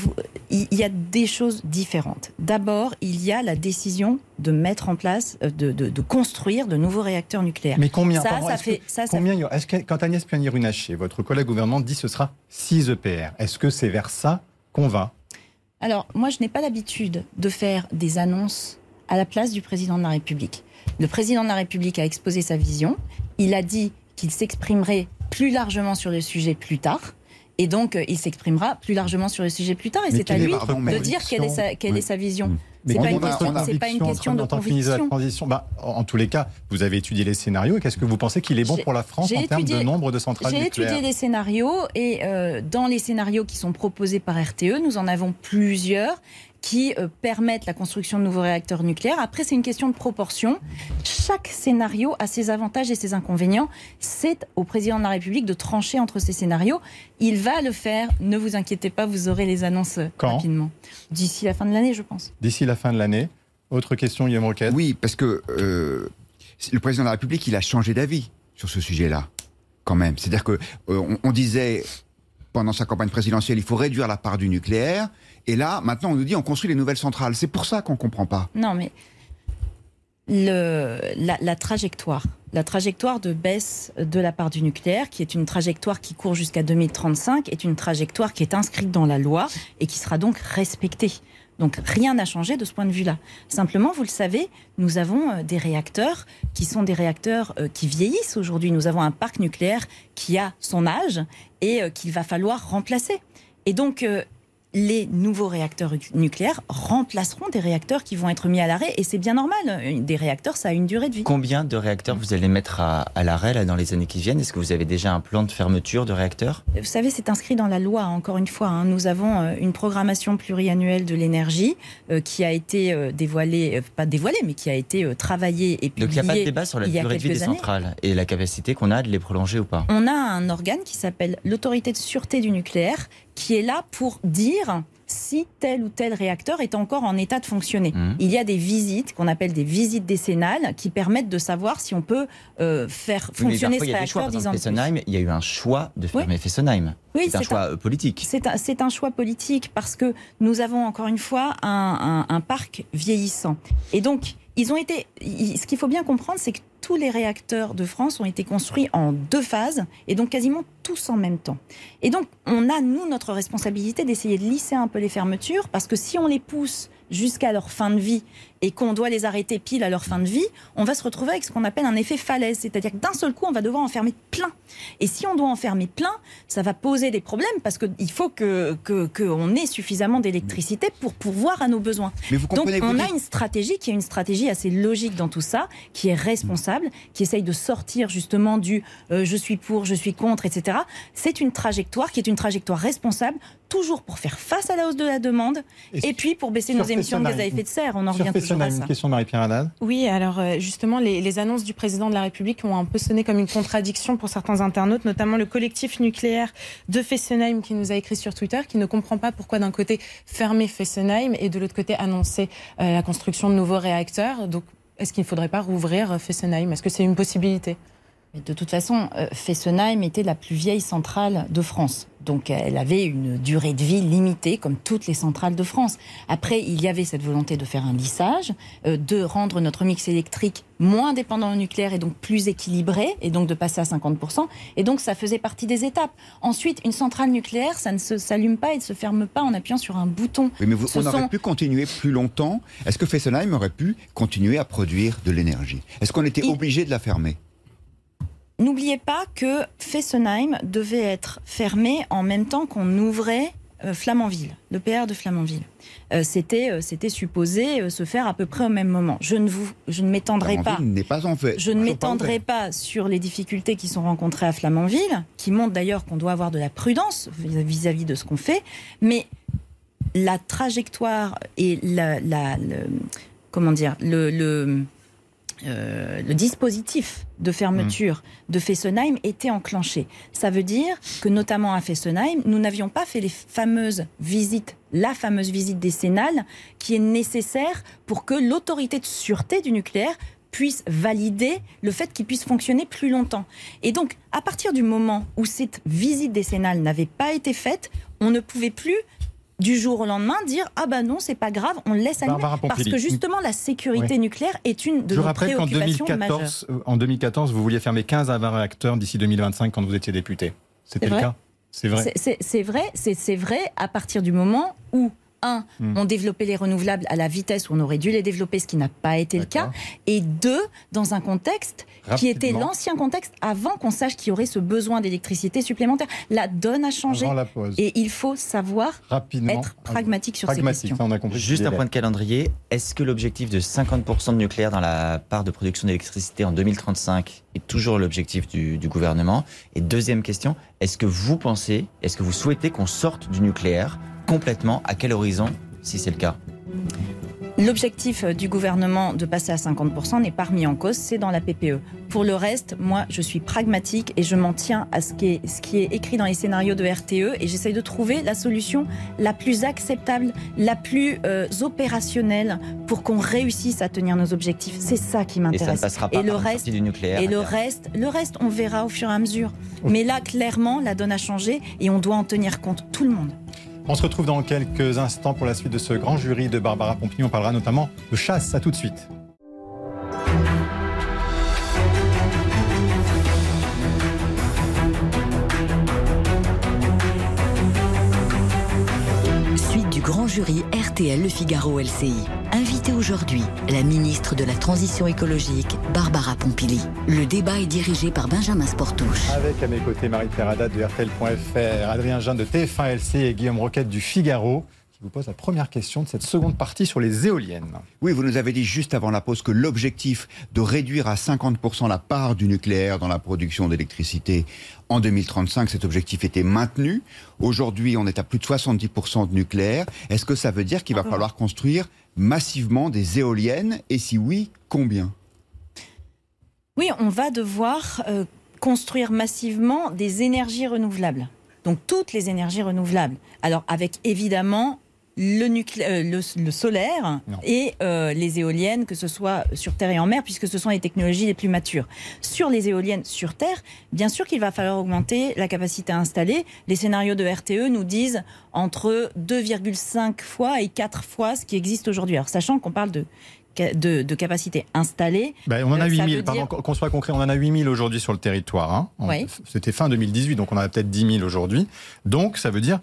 il y a des choses différentes. D'abord, il y a la décision de mettre en place, euh, de, de, construire de nouveaux réacteurs nucléaires. Mais combien ça, ça fait, ça, combien que quand Agnès Pannier-Runacher, votre collègue gouvernement, dit ce sera 6 EPR, est-ce que c'est vers ça qu'on va? Alors, moi, je n'ai pas l'habitude de faire des annonces à la place du président de la République. Le président de la République a exposé sa vision. Il a dit qu'il s'exprimerait plus largement sur le sujet plus tard. Et donc, euh, il s'exprimera plus largement sur le sujet plus tard. Et c'est à lui de dire quelle est sa, quelle Oui. est sa vision. Mais pas, on une a- question- on a c'est pas une conviction question de de la conviction. transition. Bah, en tous les cas, vous avez étudié les scénarios. et Qu'est-ce que vous pensez qu'il est bon J'ai- pour la France j'ai en termes de nombre de centrales J'ai nucléaires étudié les scénarios et euh, dans les scénarios qui sont proposés par RTE, nous en avons plusieurs qui euh, permettent la construction de nouveaux réacteurs nucléaires. Après, c'est une question de proportion. Chaque scénario a ses avantages et ses inconvénients. C'est au président de la République de trancher entre ces scénarios. Il va le faire. Ne vous inquiétez pas, vous aurez les annonces euh, Quand? rapidement. D'ici la fin de l'année, je pense. D'ici la fin de l'année. Autre question, Guillaume Roquette? Oui, parce que euh, le président de la République, il a changé d'avis sur ce sujet-là, quand même. C'est-à-dire que euh, on, on disait pendant sa campagne présidentielle, il faut réduire la part du nucléaire, et là, maintenant, on nous dit on construit les nouvelles centrales. C'est pour ça qu'on comprend pas. Non, mais la, la trajectoire, la trajectoire de baisse de la part du nucléaire, qui est une trajectoire qui court jusqu'à 2035, est une trajectoire qui est inscrite dans la loi et qui sera donc respectée. Donc rien n'a changé de ce point de vue-là. Simplement, vous le savez, nous avons euh, des réacteurs qui sont des réacteurs euh, qui vieillissent aujourd'hui. Nous avons un parc nucléaire qui a son âge et euh, qu'il va falloir remplacer. Et donc, les nouveaux réacteurs nucléaires remplaceront des réacteurs qui vont être mis à l'arrêt. Et c'est bien normal. Des réacteurs, ça a une durée de vie. Combien de réacteurs vous allez mettre à, à l'arrêt dans les années qui viennent? Est-ce que vous avez déjà un plan de fermeture de réacteurs? Vous savez, c'est inscrit dans la loi, encore une fois. hein. Nous avons euh, une programmation pluriannuelle de l'énergie euh, qui a été euh, dévoilée, euh, pas dévoilée, mais qui a été euh, travaillée et Donc il n'y a pas de publiée. débat sur la durée de vie des années. centrales et la capacité qu'on a de les prolonger ou pas? On a un organe qui s'appelle l'autorité de sûreté du nucléaire, qui est là pour dire si tel ou tel réacteur est encore en état de fonctionner. Mhm. Il y a des visites qu'on appelle des visites décennales qui permettent de savoir si on peut euh, faire Oui, fonctionner ce réacteur dix ans plus. Fessenheim, il y a eu un choix de fermer Fessenheim. Oui, c'est un choix euh, politique. C'est un, choix politique parce que nous avons encore une fois un, un- un parc vieillissant. Et donc, ils ont été. Ce qu'il faut bien comprendre, c'est que tous les réacteurs de France ont été construits en deux phases et donc quasiment tous en même temps. Et donc, on a, nous, notre responsabilité d'essayer de lisser un peu les fermetures parce que si on les pousse jusqu'à leur fin de vie et qu'on doit les arrêter pile à leur fin de vie, on va se retrouver avec ce qu'on appelle un effet falaise. C'est-à-dire que d'un seul coup, on va devoir en fermer plein. Et si on doit en fermer plein, ça va poser des problèmes parce qu'il faut que que- qu'on ait suffisamment d'électricité pour pourvoir à nos besoins. Mais vous Donc vous on a une stratégie qui est une stratégie assez logique dans tout ça, qui est responsable, qui essaye de sortir justement du euh, je suis pour, je suis contre, etc. C'est une trajectoire qui est une trajectoire responsable, toujours pour faire face à la hausse de la demande Et et, puis pour baisser nos émissions de gaz à effet de serre. On en revient toujours à Fessenheim, ça. une question de Marie-Pierre Haddad. Oui, alors euh, justement, les, les annonces du président de la République ont un peu sonné comme une contradiction pour certains internautes, notamment le collectif nucléaire de Fessenheim qui nous a écrit sur Twitter, qui ne comprend pas pourquoi d'un côté fermer Fessenheim et de l'autre côté annoncer euh, la construction de nouveaux réacteurs. Donc, est-ce qu'il ne faudrait pas rouvrir euh, Fessenheim? Est-ce que c'est une possibilité? Mais De toute façon, euh, Fessenheim était la plus vieille centrale de France. Donc elle avait une durée de vie limitée, comme toutes les centrales de France. Après, il y avait cette volonté de faire un lissage, euh, de rendre notre mix électrique moins dépendant au nucléaire et donc plus équilibré, et donc de passer à 50%. Et donc ça faisait partie des étapes. Ensuite, une centrale nucléaire, ça ne s'allume pas et ne se ferme pas en appuyant sur un bouton. Oui, mais vous- on aurait pu continuer plus longtemps. Est-ce que Fessenheim aurait pu continuer à produire de l'énergie? Est-ce qu'on était Il- obligé de la fermer? N'oubliez pas que Fessenheim devait être fermé en même temps qu'on ouvrait euh, Flamanville, le PR de Flamanville. Euh, c'était, euh, c'était supposé se faire à peu près au même moment. Je ne, vous, je ne m'étendrai pas. N'est pas en fait. Je ne pas m'étendrai pas sur les difficultés qui sont rencontrées à Flamanville, qui montrent d'ailleurs qu'on doit avoir de la prudence vis-à-vis de ce qu'on fait, mais la trajectoire et la, la- le, comment dire, le, le, euh, le dispositif de fermeture de Fessenheim était enclenché. Ça veut dire que notamment à Fessenheim, nous n'avions pas fait les fameuses visites, la fameuse visite décennale qui est nécessaire pour que l'autorité de sûreté du nucléaire puisse valider le fait qu'il puisse fonctionner plus longtemps. Et donc, à partir du moment où cette visite décennale n'avait pas été faite, on ne pouvait plus du jour au lendemain dire ah ben non c'est pas grave on le laisse Barbara parce que justement la sécurité Oui. nucléaire est une de Je nos rappelle qu'en préoccupations majeures. 2014, euh, en 2014, vous vouliez fermer 15 à 20 réacteurs d'ici 2025 quand vous étiez député. C'était le cas C'est vrai. C'est- vrai, c'est vrai à partir du moment où un, Hmm. ont développé les renouvelables à la vitesse où on aurait dû les développer, ce qui n'a pas été le cas. Et deux, dans un contexte qui était l'ancien contexte avant qu'on sache qu'il y aurait ce besoin d'électricité supplémentaire. La donne a changé. Avant la pause. Et il faut savoir Rapidement. être pragmatique sur Pragmatique, ces questions. ça, on a compris. Juste un point de calendrier. Est-ce que l'objectif de 50% de nucléaire dans la part de production d'électricité en 2035 est toujours l'objectif du, du gouvernement? Et deuxième question, est-ce que vous pensez, est-ce que vous souhaitez qu'on sorte du nucléaire complètement À quel horizon, si c'est le cas L'objectif euh, du gouvernement de passer à 50% n'est pas remis en cause, c'est dans la PPE. Pour le reste, moi, je suis pragmatique et je m'en tiens à ce qui, est, ce qui est écrit dans les scénarios de RTE et j'essaye de trouver la solution la plus acceptable, la plus euh, opérationnelle pour qu'on réussisse à tenir nos objectifs. C'est ça qui Et ça ne m'intéresse. passera pas Et le reste, du nucléaire. Et le reste, le reste, on verra au fur et à mesure. Mais là, clairement, la donne a changé et on doit en tenir compte, tout le monde. On se retrouve dans quelques instants pour la suite de ce grand jury de Barbara Pompili. On parlera notamment de chasse. À tout de suite. Jury RTL Le Figaro LCI. Invitée aujourd'hui, la ministre de la Transition écologique, Barbara Pompili. Le débat est dirigé par Benjamin Sportouche. Avec à mes côtés Marie-Pierre Haddad de RTL.fr, Adrien Jean de TF1 LC et Guillaume Roquette du Figaro vous pose la première question de cette seconde partie sur les éoliennes. Oui, vous nous avez dit juste avant la pause que l'objectif de réduire à 50% la part du nucléaire dans la production d'électricité en 2035, cet objectif était maintenu. Aujourd'hui, on est à plus de 70% de nucléaire. Est-ce que ça veut dire qu'il va falloir construire massivement des éoliennes? Et si oui, combien? Oui, on va devoir euh, construire massivement des énergies renouvelables. Donc toutes les énergies renouvelables. Alors avec évidemment le, nuclé- euh, le, le solaire Non. et euh, les éoliennes, que ce soit sur terre et en mer, puisque ce sont les technologies les plus matures. Sur les éoliennes sur terre, bien sûr qu'il va falloir augmenter la capacité installée. Les scénarios de RTE nous disent entre 2,5 fois et 4 fois ce qui existe aujourd'hui. Alors sachant qu'on parle de, de, de capacité installée, Ben, on en a Euh, ça 8000, veut pardon, dire- qu'on soit concret, on en a 8000 aujourd'hui sur le territoire. hein. Oui. C'était fin 2018, donc on en a peut-être 10 000 aujourd'hui. Donc ça veut dire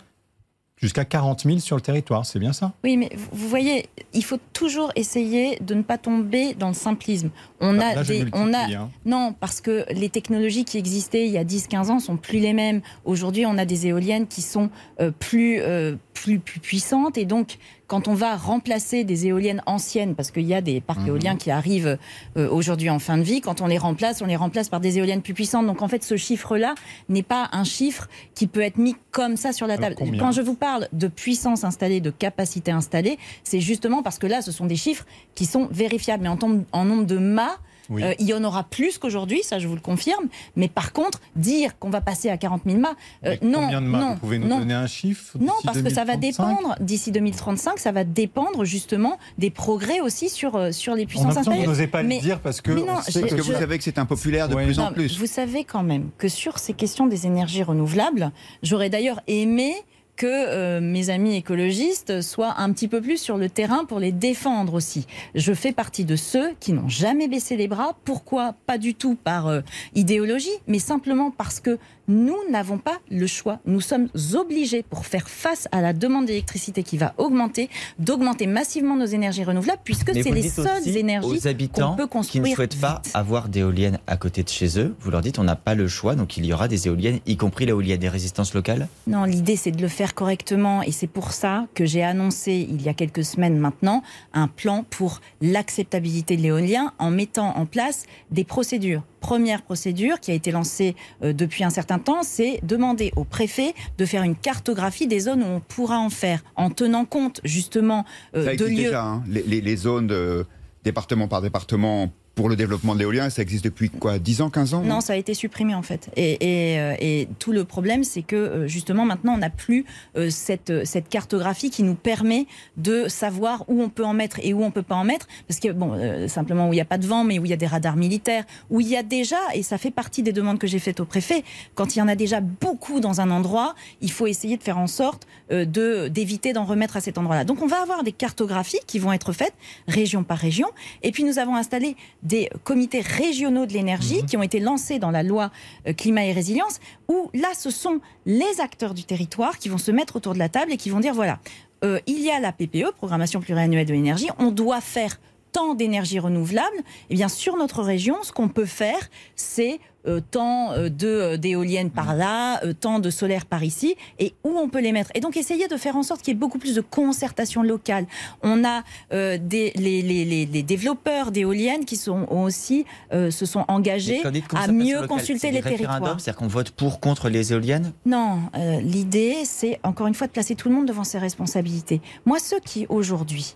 jusqu'à 40 000 sur le territoire, c'est bien ça? Oui, mais vous- voyez, il faut toujours essayer de ne pas tomber dans le simplisme. On Bah, a là, des, on a, hein. non, parce que les technologies qui existaient il y a 10-15 ans sont plus les mêmes. Aujourd'hui, on a des éoliennes qui sont euh, plus, euh, plus, plus puissantes et donc quand on va remplacer des éoliennes anciennes, parce qu'il y a des parcs Mhm. éoliens qui arrivent euh, aujourd'hui en fin de vie, quand on les remplace, on les remplace par des éoliennes plus puissantes. Donc en fait, ce chiffre-là n'est pas un chiffre qui peut être mis comme ça sur la table. Quand je vous parle de puissance installée, de capacité installée, c'est justement parce que là, ce sont des chiffres qui sont vérifiables. Mais en, en nombre de mâts, Oui. euh, il y en aura plus qu'aujourd'hui, ça je vous le confirme. Mais par contre, dire qu'on va passer à 40 000 mâts, euh, non, Combien de mâts non, Vous pouvez nous non. donner un chiffre Non, parce que ça va 2035? dépendre, d'ici 2035, ça va dépendre justement des progrès aussi sur, euh, sur les On puissances installées. vous n'osez pas Mais- le dire parce que non, on sait que Parce que je- vous savez que c'est impopulaire de Ouais. plus en plus. Vous savez quand même que sur ces questions des énergies renouvelables, j'aurais d'ailleurs aimé que euh, mes amis écologistes soient un petit peu plus sur le terrain pour les défendre aussi. Je fais partie de ceux qui n'ont jamais baissé les bras. Pourquoi? Pas du tout par euh, idéologie, mais simplement parce que nous n'avons pas le choix. Nous sommes obligés, pour faire face à la demande d'électricité qui va augmenter, d'augmenter massivement nos énergies renouvelables, puisque c'est les seules énergies aux habitants qu'on peut qui construire ne souhaitent pas vite. avoir d'éoliennes à côté de chez eux. Vous leur dites on n'a pas le choix, donc il y aura des éoliennes, y compris là où il y a des résistances locales? Non, l'idée c'est de le faire correctement et c'est pour ça que j'ai annoncé il y a quelques semaines maintenant un plan pour l'acceptabilité de l'éolien en mettant en place des procédures. Première procédure qui a été lancée euh, depuis un certain temps, c'est demander au préfet de faire une cartographie des zones où on pourra en faire en tenant compte justement euh, Ça de lieux. déjà, hein. les, les- les zones de département par département pour le développement de l'éolien, ça existe depuis quoi 10 ans, 15 ans Non, ça a été supprimé en fait. Et, et, euh, et tout le problème, c'est que euh, justement maintenant, on n'a plus euh, cette, cette cartographie qui nous permet de savoir où on peut en mettre et où on peut pas en mettre. Parce que, bon, euh, simplement où il n'y a pas de vent, mais où il y a des radars militaires, où il y a déjà, et ça fait partie des demandes que j'ai faites au préfet, quand il y en a déjà beaucoup dans un endroit, il faut essayer de faire en sorte euh, de d'éviter d'en remettre à cet endroit-là. Donc on va avoir des cartographies qui vont être faites région par région. Et puis nous avons installé des comités régionaux de l'énergie qui ont été lancés dans la loi euh, climat et résilience, où là ce sont les acteurs du territoire qui vont se mettre autour de la table et qui vont dire voilà, euh, il y a la PPE, Programmation pluriannuelle de l'énergie, on doit faire tant d'énergie renouvelable, eh bien sur notre région, ce qu'on peut faire, c'est euh, tant euh, de euh, d'éoliennes par là, tant de solaire par ici, et où on peut les mettre. Et donc essayer de faire en sorte qu'il y ait beaucoup plus de concertation locale. On a des, les, les, les, développeurs d'éoliennes qui sont aussi se sont engagés à mieux consulter les territoires. C'est-à-dire qu'on vote pour contre les éoliennes Non, l'idée c'est encore une fois de placer tout le monde devant ses responsabilités. Moi, ceux qui aujourd'hui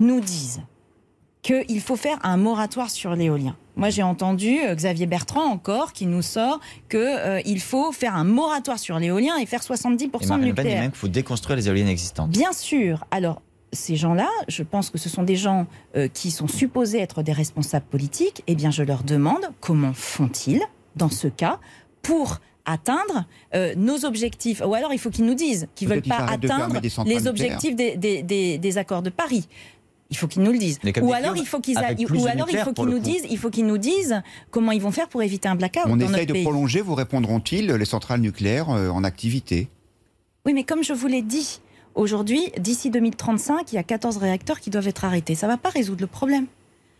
nous disent qu'il faut faire un moratoire sur l'éolien. Moi, j'ai entendu euh, Xavier Bertrand encore qui nous sort qu'il euh, il faut faire un moratoire sur l'éolien et faire 70% de nucléaire. dit même qu'il faut déconstruire les éoliennes existantes. Bien sûr. Alors, ces gens-là, je pense que ce sont des gens euh, qui sont supposés être des responsables politiques. Eh bien, je leur demande comment font-ils, dans ce cas, pour atteindre nos objectifs. Ou alors, il faut qu'ils nous disent qu'ils ne veulent pas atteindre les objectifs des, des, accords de Paris. Il faut qu'ils nous le disent. Ou alors il faut qu'ils ou alors il faut qu'ils nous disent, il faut qu'ils nous disent comment ils vont faire pour éviter un blackout. On essaye de prolonger, vous répondront-ils, les centrales nucléaires euh, en activité? Oui, mais comme je vous l'ai dit, aujourd'hui, d'ici 2035, il y a 14 réacteurs qui doivent être arrêtés. Ça ne va pas résoudre le problème.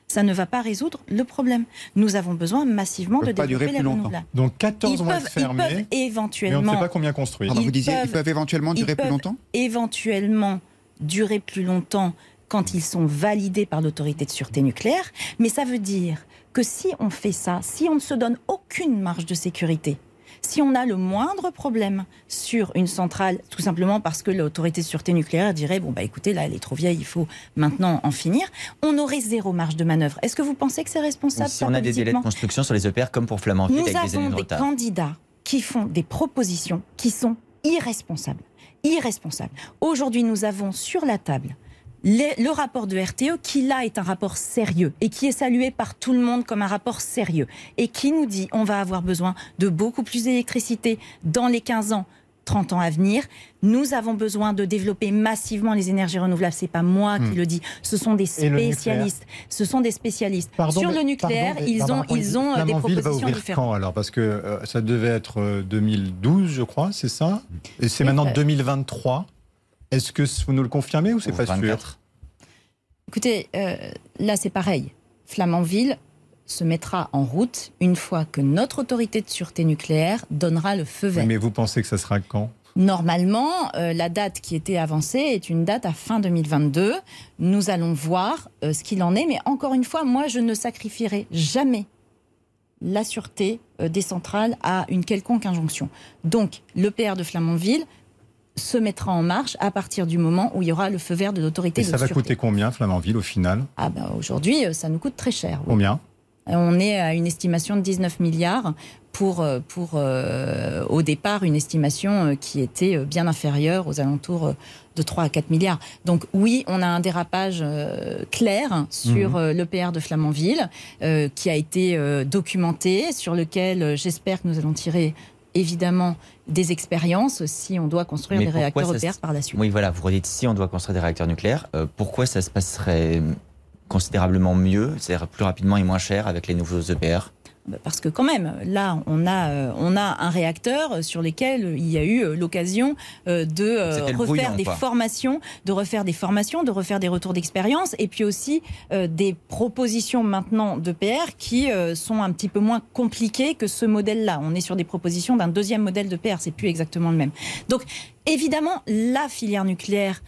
Ça ne va pas résoudre le problème. Nous avons besoin massivement de développer les renouvelables. Donc 14 ils vont être fermés. Ils peuvent éventuellement. Mais on ne sait pas combien construire. vous disiez, ils peuvent éventuellement durer plus longtemps? Éventuellement durer plus longtemps quand ils sont validés par l'autorité de sûreté nucléaire, mais ça veut dire que si on fait ça, si on ne se donne aucune marge de sécurité, si on a le moindre problème sur une centrale, tout simplement parce que l'autorité de sûreté nucléaire dirait bon bah écoutez là elle est trop vieille, il faut maintenant en finir, on aurait zéro marge de manœuvre. Est-ce que vous pensez que c'est responsable Si on a des délais de construction sur les EPR comme pour Flamanville avec des années de retard. Nous avons des candidats qui font des propositions qui sont irresponsables. Irresponsables. Aujourd'hui, nous avons sur la table le rapport de RTE, qui là est un rapport sérieux et qui est salué par tout le monde comme un rapport sérieux et qui nous dit on va avoir besoin de beaucoup plus d'électricité dans les 15 ans 30 ans à venir. Nous avons besoin de développer massivement les énergies renouvelables. C'est pas moi qui hmm. le dis. Ce sont des spécialistes. Ce sont des spécialistes. Sur le nucléaire, ils ont, ils ont euh, des propositions différentes. Quand, alors? Parce que euh, ça devait être 2012, euh, je crois, c'est ça? Et c'est maintenant 2023. Est-ce que vous nous le confirmez ou c'est pas sûr Écoutez, euh, là c'est pareil. Flamanville se mettra en route une fois que notre autorité de sûreté nucléaire donnera le feu vert. mais vous pensez que ça sera quand? Normalement, euh, la date qui était avancée est une date à fin 2022. Nous allons voir euh, ce qu'il en est. Mais encore une fois, moi, je ne sacrifierai jamais la sûreté des centrales à une quelconque injonction. Donc, l'EPR de Flamanville se mettra en marche à partir du moment où il y aura le feu vert de l'autorité de. Ça va coûter combien, Flamanville, au final ah ben, Aujourd'hui, euh, ça nous coûte très cher. Combien On est à une estimation de 19 milliards pour, euh, pour euh, au départ, une estimation qui était bien inférieure aux alentours de 3 à 4 milliards. Donc oui, on a un dérapage clair sur mhm. l'EPR de Flamanville qui a été documenté, sur lequel j'espère que nous allons tirer évidemment des expériences si on doit construire des réacteurs EPR par la suite. Oui, voilà, vous redites si on doit construire des réacteurs nucléaires, euh, pourquoi ça se passerait considérablement mieux, c'est-à-dire plus rapidement et moins cher avec les nouveaux EPR parce que quand même, là, on a, euh, on a un réacteur sur lequel il y a eu euh, l'occasion euh, de refaire des formations, de refaire des formations, de refaire des retours d'expérience, et puis aussi des propositions maintenant de PR qui sont un petit peu moins compliquées que ce modèle-là. On est sur des propositions d'un deuxième modèle de PR, c'est plus exactement le même. Donc, évidemment, la filière nucléaire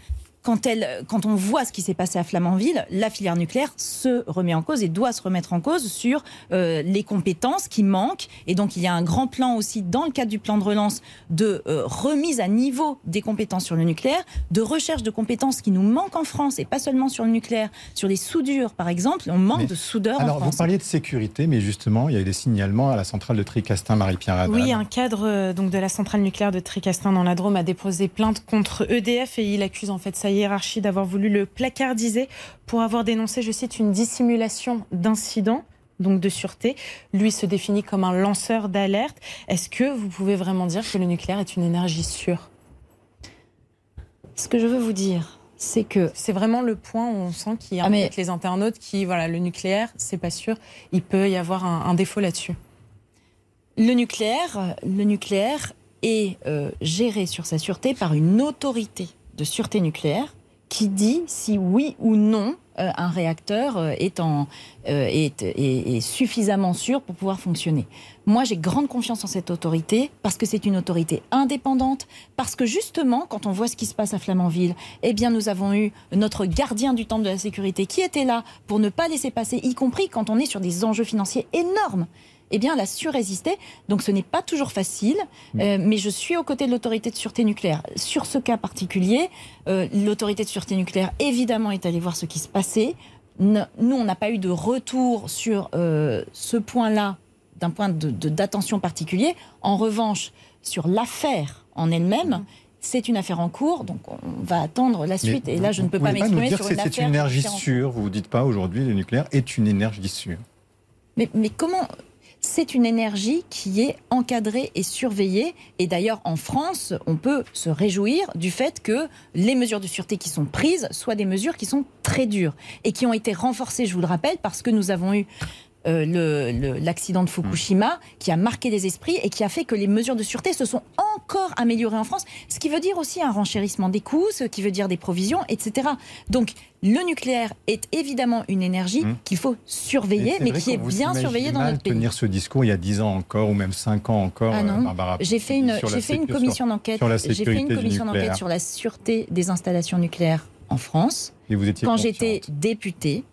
quand, elle, quand on voit ce qui s'est passé à Flamanville, la filière nucléaire se remet en cause et doit se remettre en cause sur euh, les compétences qui manquent. Et donc, il y a un grand plan aussi, dans le cadre du plan de relance, de euh, remise à niveau des compétences sur le nucléaire, de recherche de compétences qui nous manquent en France, et pas seulement sur le nucléaire, sur les soudures, par exemple. On manque de soudeurs alors, en France. vous parliez de sécurité, mais justement, il y a eu des signalements à la centrale de Tricastin, Marie-Pierre. Oui, un cadre euh, donc, de la centrale nucléaire de Tricastin dans la Drôme a déposé plainte contre EDF et il accuse en fait ça hiérarchie d'avoir voulu le placardiser pour avoir dénoncé, je cite, une dissimulation d'incidents donc de sûreté. Lui se définit comme un lanceur d'alerte. Est-ce que vous pouvez vraiment dire que le nucléaire est une énergie sûre? Ce que je veux vous dire, c'est que c'est vraiment le point où on sent qu'il y a ah, les internautes qui, voilà, le nucléaire, c'est pas sûr. Il peut y avoir un, défaut là-dessus. Le nucléaire, le nucléaire est euh, géré sur sa sûreté par une autorité de sûreté nucléaire qui dit si oui ou non euh, un réacteur euh, euh, est, est, suffisamment sûr pour pouvoir fonctionner. Moi, j'ai grande confiance en cette autorité parce que c'est une autorité indépendante, parce que justement, quand on voit ce qui se passe à Flamanville, eh bien, nous avons eu notre gardien du temple de la sécurité qui était là pour ne pas laisser passer, y compris quand on est sur des enjeux financiers énormes eh bien, elle a su résister. Donc, ce n'est pas toujours facile, euh, mais je suis aux côtés de l'autorité de sûreté nucléaire. Sur ce cas particulier, euh, l'autorité de sûreté nucléaire, évidemment, est allée voir ce qui se passait. Nous, on n'a pas eu de retour sur euh, ce point-là d'un point d'attention de, particulier. En revanche, sur l'affaire en elle-même, c'est une affaire en cours, donc on va attendre la suite. Mais et là, je ne peux pas m'exprimer sur une affaire. C'est une énergie sûre. Vous ne dites pas aujourd'hui le nucléaire est une énergie sûre. Mais, mais comment c'est une énergie qui est encadrée et surveillée. Et d'ailleurs, en France, on peut se réjouir du fait que les mesures de sûreté qui sont prises soient des mesures qui sont très dures et qui ont été renforcées, je vous le rappelle, parce que nous avons eu euh, l'accident de Fukushima qui a marqué les esprits et qui a fait que les mesures de sûreté se sont encore améliorées en France, ce qui veut dire aussi un renchérissement des coûts, ce qui veut dire des provisions, etc. Donc le nucléaire est évidemment une énergie mmh. qu'il faut surveiller, mais qui est bien surveillée dans notre pays. tenir ce discours il y a 10 ans encore ou même 5 ans encore, ah non. Euh, j'ai fait une, j'ai fait une commission d'enquête. J'ai fait une commission d'enquête sur la sûreté des installations nucléaires en France. Et vous étiez quand j'étais députée.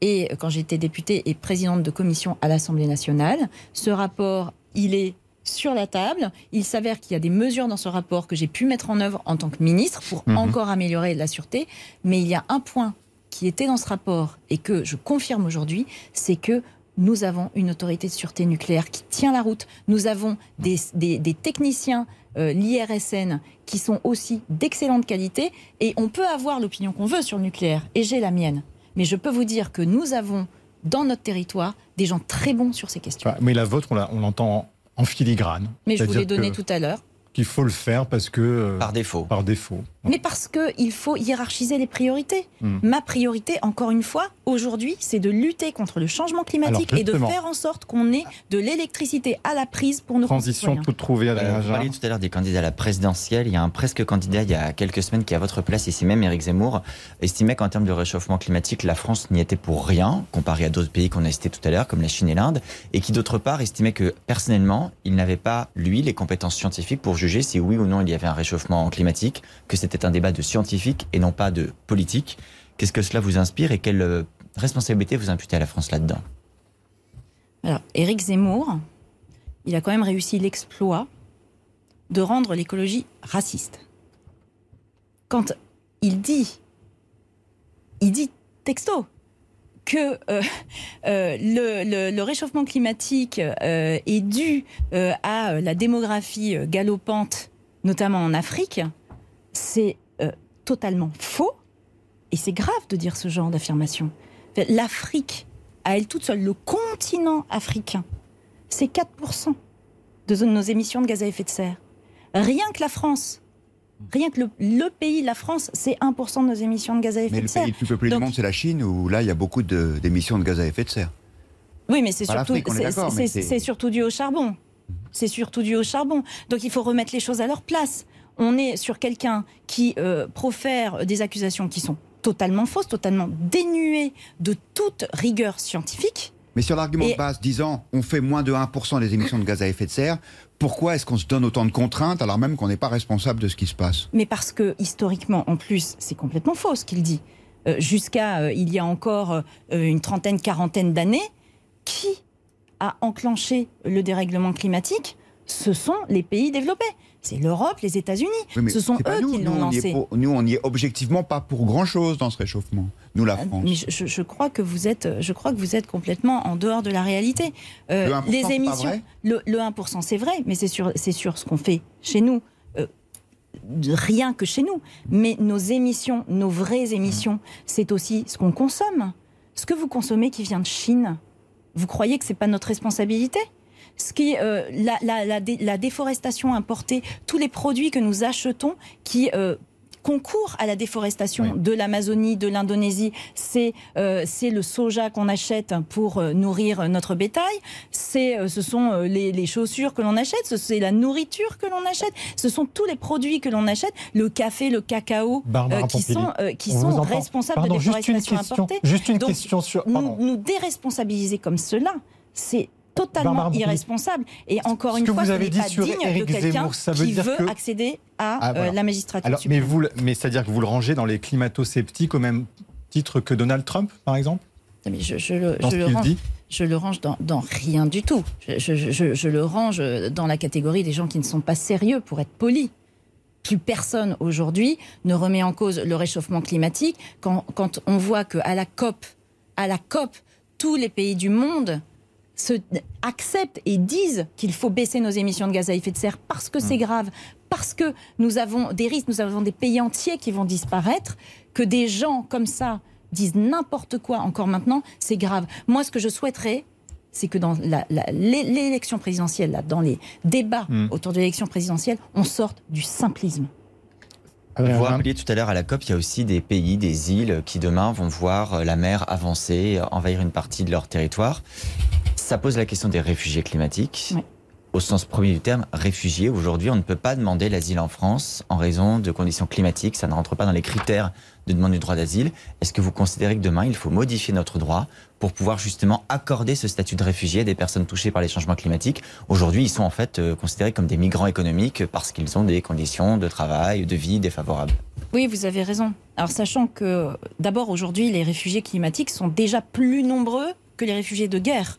Et quand j'étais députée et présidente de commission à l'Assemblée nationale, ce rapport, il est sur la table. Il s'avère qu'il y a des mesures dans ce rapport que j'ai pu mettre en œuvre en tant que ministre pour mhm. encore améliorer la sûreté. Mais il y a un point qui était dans ce rapport et que je confirme aujourd'hui, c'est que nous avons une autorité de sûreté nucléaire qui tient la route. Nous avons des, des, techniciens, euh, l'IRSN, qui sont aussi d'excellente qualité. Et on peut avoir l'opinion qu'on veut sur le nucléaire. Et j'ai la mienne. Mais je peux vous dire que nous avons dans notre territoire des gens très bons sur ces questions. Mais la vôtre, on l'entend en filigrane. Mais je vous l'ai donné tout à l'heure qu'il faut le faire parce que... Euh, par défaut. Par défaut. Mais parce qu'il faut hiérarchiser les priorités. Hmm. Ma priorité, encore une fois, aujourd'hui, c'est de lutter contre le changement climatique et de faire en sorte qu'on ait de l'électricité à la prise pour nos Transition toute trouvée, à euh, Vous parliez tout à l'heure des candidats à la présidentielle. Il y a un presque candidat il y a quelques semaines qui, à votre place, ici même, Éric Zemmour, estimait qu'en termes de réchauffement climatique, la France n'y était pour rien, comparé à d'autres pays qu'on a cités tout à l'heure, comme la Chine et l'Inde, et qui, d'autre part, estimait que, personnellement, il n'avait pas, lui, les compétences scientifiques pour juger si oui ou non il y avait un réchauffement climatique, que c'était un débat de scientifique et non pas de politique. Qu'est-ce que cela vous inspire et quelle euh, responsabilité vous imputez à la France là-dedans? Alors, Éric Zemmour, il a quand même réussi l'exploit de rendre l'écologie raciste. Quand il dit, il dit texto, que euh, <laughs> euh, le, réchauffement climatique est dû à la démographie galopante notamment en Afrique, c'est euh, totalement faux. Et c'est grave de dire ce genre d'affirmation. L'Afrique, à elle toute seule, le continent africain, c'est 4% de nos émissions de gaz à effet de serre. Rien que la France, Rien que le, pays, la France, c'est 1% de nos émissions de gaz à effet de serre. Mais le pays le plus peuplé du monde, c'est la Chine, où là, il y a beaucoup d'émissions de, gaz à effet de serre. Oui, mais c'est surtout, surtout dû au charbon. C'est surtout dû au charbon. Donc il faut remettre les choses à leur place. On est sur quelqu'un qui euh, profère des accusations qui sont totalement fausses, totalement dénuées de toute rigueur scientifique. Mais sur l'argument de base disant on fait moins de 1% des émissions de gaz à effet de serre, pourquoi est-ce qu'on se donne autant de contraintes alors même qu'on n'est pas responsable de ce qui se passe? Mais parce que historiquement, en plus, c'est complètement faux ce qu'il dit. Euh, jusqu'à euh, il y a encore une trentaine, quarantaine d'années, qui a enclenché le dérèglement climatique, ce sont les pays développés. C'est l'Europe, les États-Unis. ce sont eux qui l'ont lancé. nous, on n'y est objectivement pas pour grand-chose dans ce réchauffement. Nous, la euh, France. Mais je, crois que vous êtes, je crois que vous êtes complètement en dehors de la réalité. Euh, le 1%, les émissions, le, 1%, c'est vrai, mais c'est sur, c'est sur ce qu'on fait chez nous. Euh, rien que chez nous. Mais nos émissions, nos vraies émissions, c'est aussi ce qu'on consomme. Ce que vous consommez qui vient de Chine, vous croyez que c'est pas notre responsabilité? Ce qui euh, la, la, la, déforestation importée, tous les produits que nous achetons qui euh, concourt à la déforestation de l'Amazonie, de l'Indonésie. C'est euh, c'est le soja qu'on achète pour euh, nourrir notre bétail. C'est euh, ce sont les, chaussures que l'on achète. C'est la nourriture que l'on achète. Ce sont tous les produits que l'on achète. Le café, le cacao, qui sont qui sont responsables de déforestation importée. Juste une question sur nous, nous déresponsabiliser comme cela, c'est totalement irresponsable. Et encore une fois, vous avez dit pas sur digne de quelqu'un qui veut accéder à ah, euh, la magistrature. Alors, mais vous, mais c'est-à-dire que vous le rangez dans les climato-sceptiques au même titre que Donald Trump, par exemple? Mais je, je, le, je le range, je le range dans, dans rien du tout. Je, le range dans la catégorie des gens qui ne sont pas sérieux, pour être poli. Plus personne aujourd'hui ne remet en cause le réchauffement climatique quand, quand on voit qu'à la COP, à la COP, tous les pays du monde se, acceptent et disent qu'il faut baisser nos émissions de gaz à effet de serre parce que c'est mm. grave, parce que nous avons des risques, nous avons des pays entiers qui vont disparaître, que des gens comme ça disent n'importe quoi encore maintenant, c'est grave. Moi, ce que je souhaiterais, c'est que dans l'élection présidentielle, là, dans les débats mm. autour de l'élection présidentielle, on sorte du simplisme. Vous rappeliez tout à l'heure à la COP, il y a aussi des pays, des îles qui demain vont voir la mer avancer, envahir une partie de leur territoire. Ça pose la question des réfugiés climatiques. Au sens premier du terme, réfugiés. Aujourd'hui, on ne peut pas demander l'asile en France en raison de conditions climatiques. Ça ne rentre pas dans les critères de demande du droit d'asile. Est-ce que vous considérez que demain, il faut modifier notre droit pour pouvoir justement accorder ce statut de réfugié à des personnes touchées par les changements climatiques? Aujourd'hui, ils sont en fait euh, considérés comme des migrants économiques parce qu'ils ont des conditions de travail, de vie défavorables. Oui, vous avez raison. Alors, sachant que d'abord, aujourd'hui, les réfugiés climatiques sont déjà plus nombreux que les réfugiés de guerre.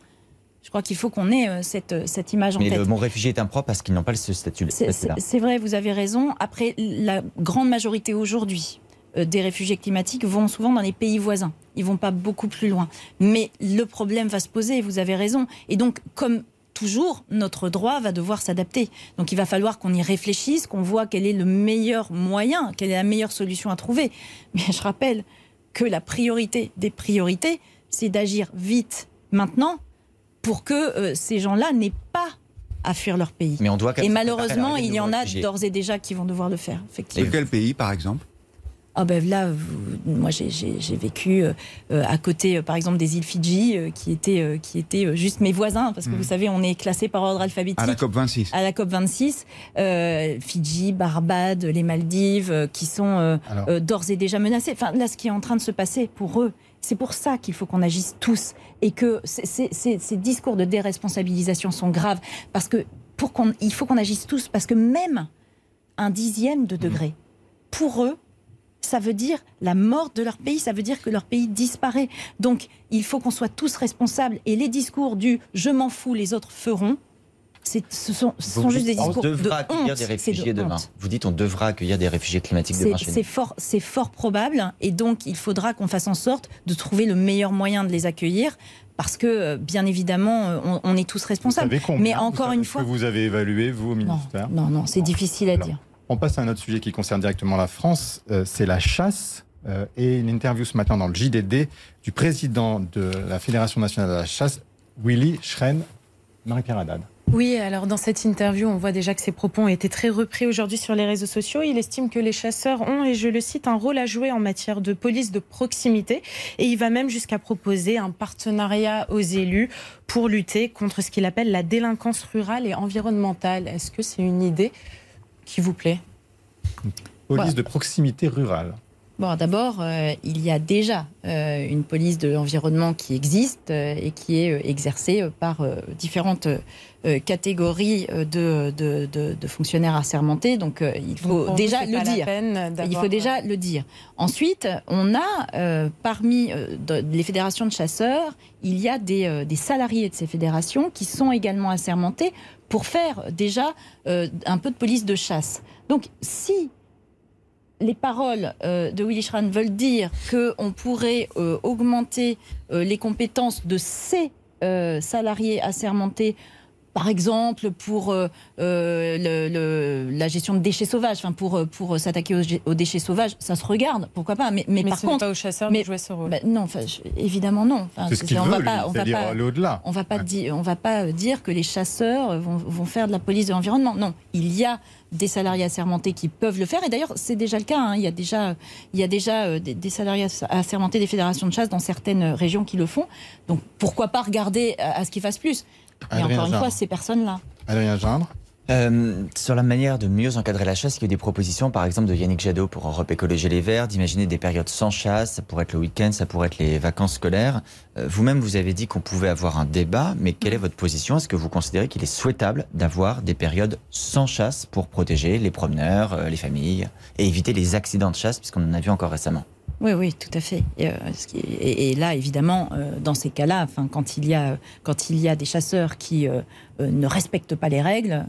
Je crois qu'il faut qu'on ait euh, cette, euh, cette image en tête. Mais le mot réfugié est impropre parce qu'ils n'ont pas ce statut. C'est vrai, vous avez raison. Après, la grande majorité aujourd'hui euh, des réfugiés climatiques vont souvent dans les pays voisins. Ils vont pas beaucoup plus loin. Mais le problème va se poser, vous avez raison. Et donc, comme toujours, notre droit va devoir s'adapter. Donc il va falloir qu'on y réfléchisse, qu'on voit quel est le meilleur moyen, quelle est la meilleure solution à trouver. Mais je rappelle que la priorité des priorités, c'est d'agir vite maintenant pour que euh, ces gens-là n'aient pas à fuir leur pays. Mais on doit et malheureusement, il y en a d'ores et déjà qui vont devoir le faire. Effectivement. Et quel pays, par exemple? Ah ben là, moi j'ai vécu euh, à côté, euh, par exemple, des îles Fidji, qui étaient, qui étaient juste mes voisins, parce que vous hmm. savez, on est classé par ordre alphabétique. À la COP 26. À la COP 26, Fidji, Barbade, les Maldives, qui sont d'ores et déjà menacés. Enfin, là, ce qui est en train de se passer pour eux, c'est pour ça qu'il faut qu'on agisse tous et que ces discours de déresponsabilisation sont graves parce que il faut qu'on agisse tous parce que même un dixième de degré, pour eux, ça veut dire la mort de leur pays, ça veut dire que leur pays disparaît. Donc il faut qu'on soit tous responsables et les discours du je m'en fous, les autres feront, ce sont, juste des discours on devra accueillir des réfugiés demain. Vous dites on devra accueillir des réfugiés climatiques demain. C'est fort, c'est fort probable, et donc il faudra qu'on fasse en sorte de trouver le meilleur moyen de les accueillir. Parce que, euh, bien évidemment, euh, on, est tous responsables. Mais encore une fois. que vous avez évalué, vous, au ministère Non, non, c'est difficile à dire. On passe à un autre sujet qui concerne directement la France euh, c'est la chasse. et une interview ce matin dans le JDD du président de la Fédération nationale de la chasse, Willy Schren, Marie-Pierre Haddad. Oui, alors dans cette interview, on voit déjà que ses propos ont été très repris aujourd'hui sur les réseaux sociaux. Il estime que les chasseurs ont, et je le cite, un rôle à jouer en matière de police de proximité. Et il va même jusqu'à proposer un partenariat aux élus pour lutter contre ce qu'il appelle la délinquance rurale et environnementale. Est-ce que c'est une idée qui vous plaît? Police de proximité rurale. Bon, d'abord, euh, il y a déjà euh, une police de l'environnement qui existe euh, et qui est exercée par différentes catégories de, de, fonctionnaires assermentés. Donc, il faut déjà le dire. Il faut déjà le dire. Ensuite, on a parmi les fédérations de chasseurs, il y a des, des, salariés de ces fédérations qui sont également assermentés pour faire déjà un peu de police de chasse. Donc, si les paroles euh, de Willy Schran veulent dire qu'on pourrait euh, augmenter euh, les compétences de ces salariés assermentés par exemple, pour euh, euh, la gestion de déchets sauvages, enfin pour, pour s'attaquer aux, déchets sauvages, ça se regarde, pourquoi pas. Mais, mais, par contre, pas aux chasseurs mais, de jouer ce rôle. Bah, non, évidemment non. c'est ce qu'il veut, pas, on va pas, au-delà. On va pas dire, on va pas dire que les chasseurs vont, vont faire de la police de l'environnement. Non, il y a des salariés assermentés qui peuvent le faire. Et d'ailleurs, c'est déjà le cas. Hein. Il y a déjà, il y a déjà euh, des, salariés assermentés des fédérations de chasse dans certaines régions qui le font. Donc pourquoi pas regarder à, ce qu'ils fassent plus Et encore une fois, ces personnes-là. Adrien Gindre euh, sur la manière de mieux encadrer la chasse, il y a eu des propositions, par exemple, de Yannick Jadot pour Europe Écologie Les Verts, d'imaginer des périodes sans chasse. Ça pourrait être le week-end, ça pourrait être les vacances scolaires. Euh, vous-même, vous avez dit qu'on pouvait avoir un débat, mais quelle est votre position? Est-ce que vous considérez qu'il est souhaitable d'avoir des périodes sans chasse pour protéger les promeneurs, euh, les familles et éviter les accidents de chasse, puisqu'on en a vu encore récemment? Oui, oui, tout à fait. Et, euh, là, évidemment, euh, dans ces cas-là, enfin, quand il y a quand il y a des chasseurs qui euh, ne respectent pas les règles,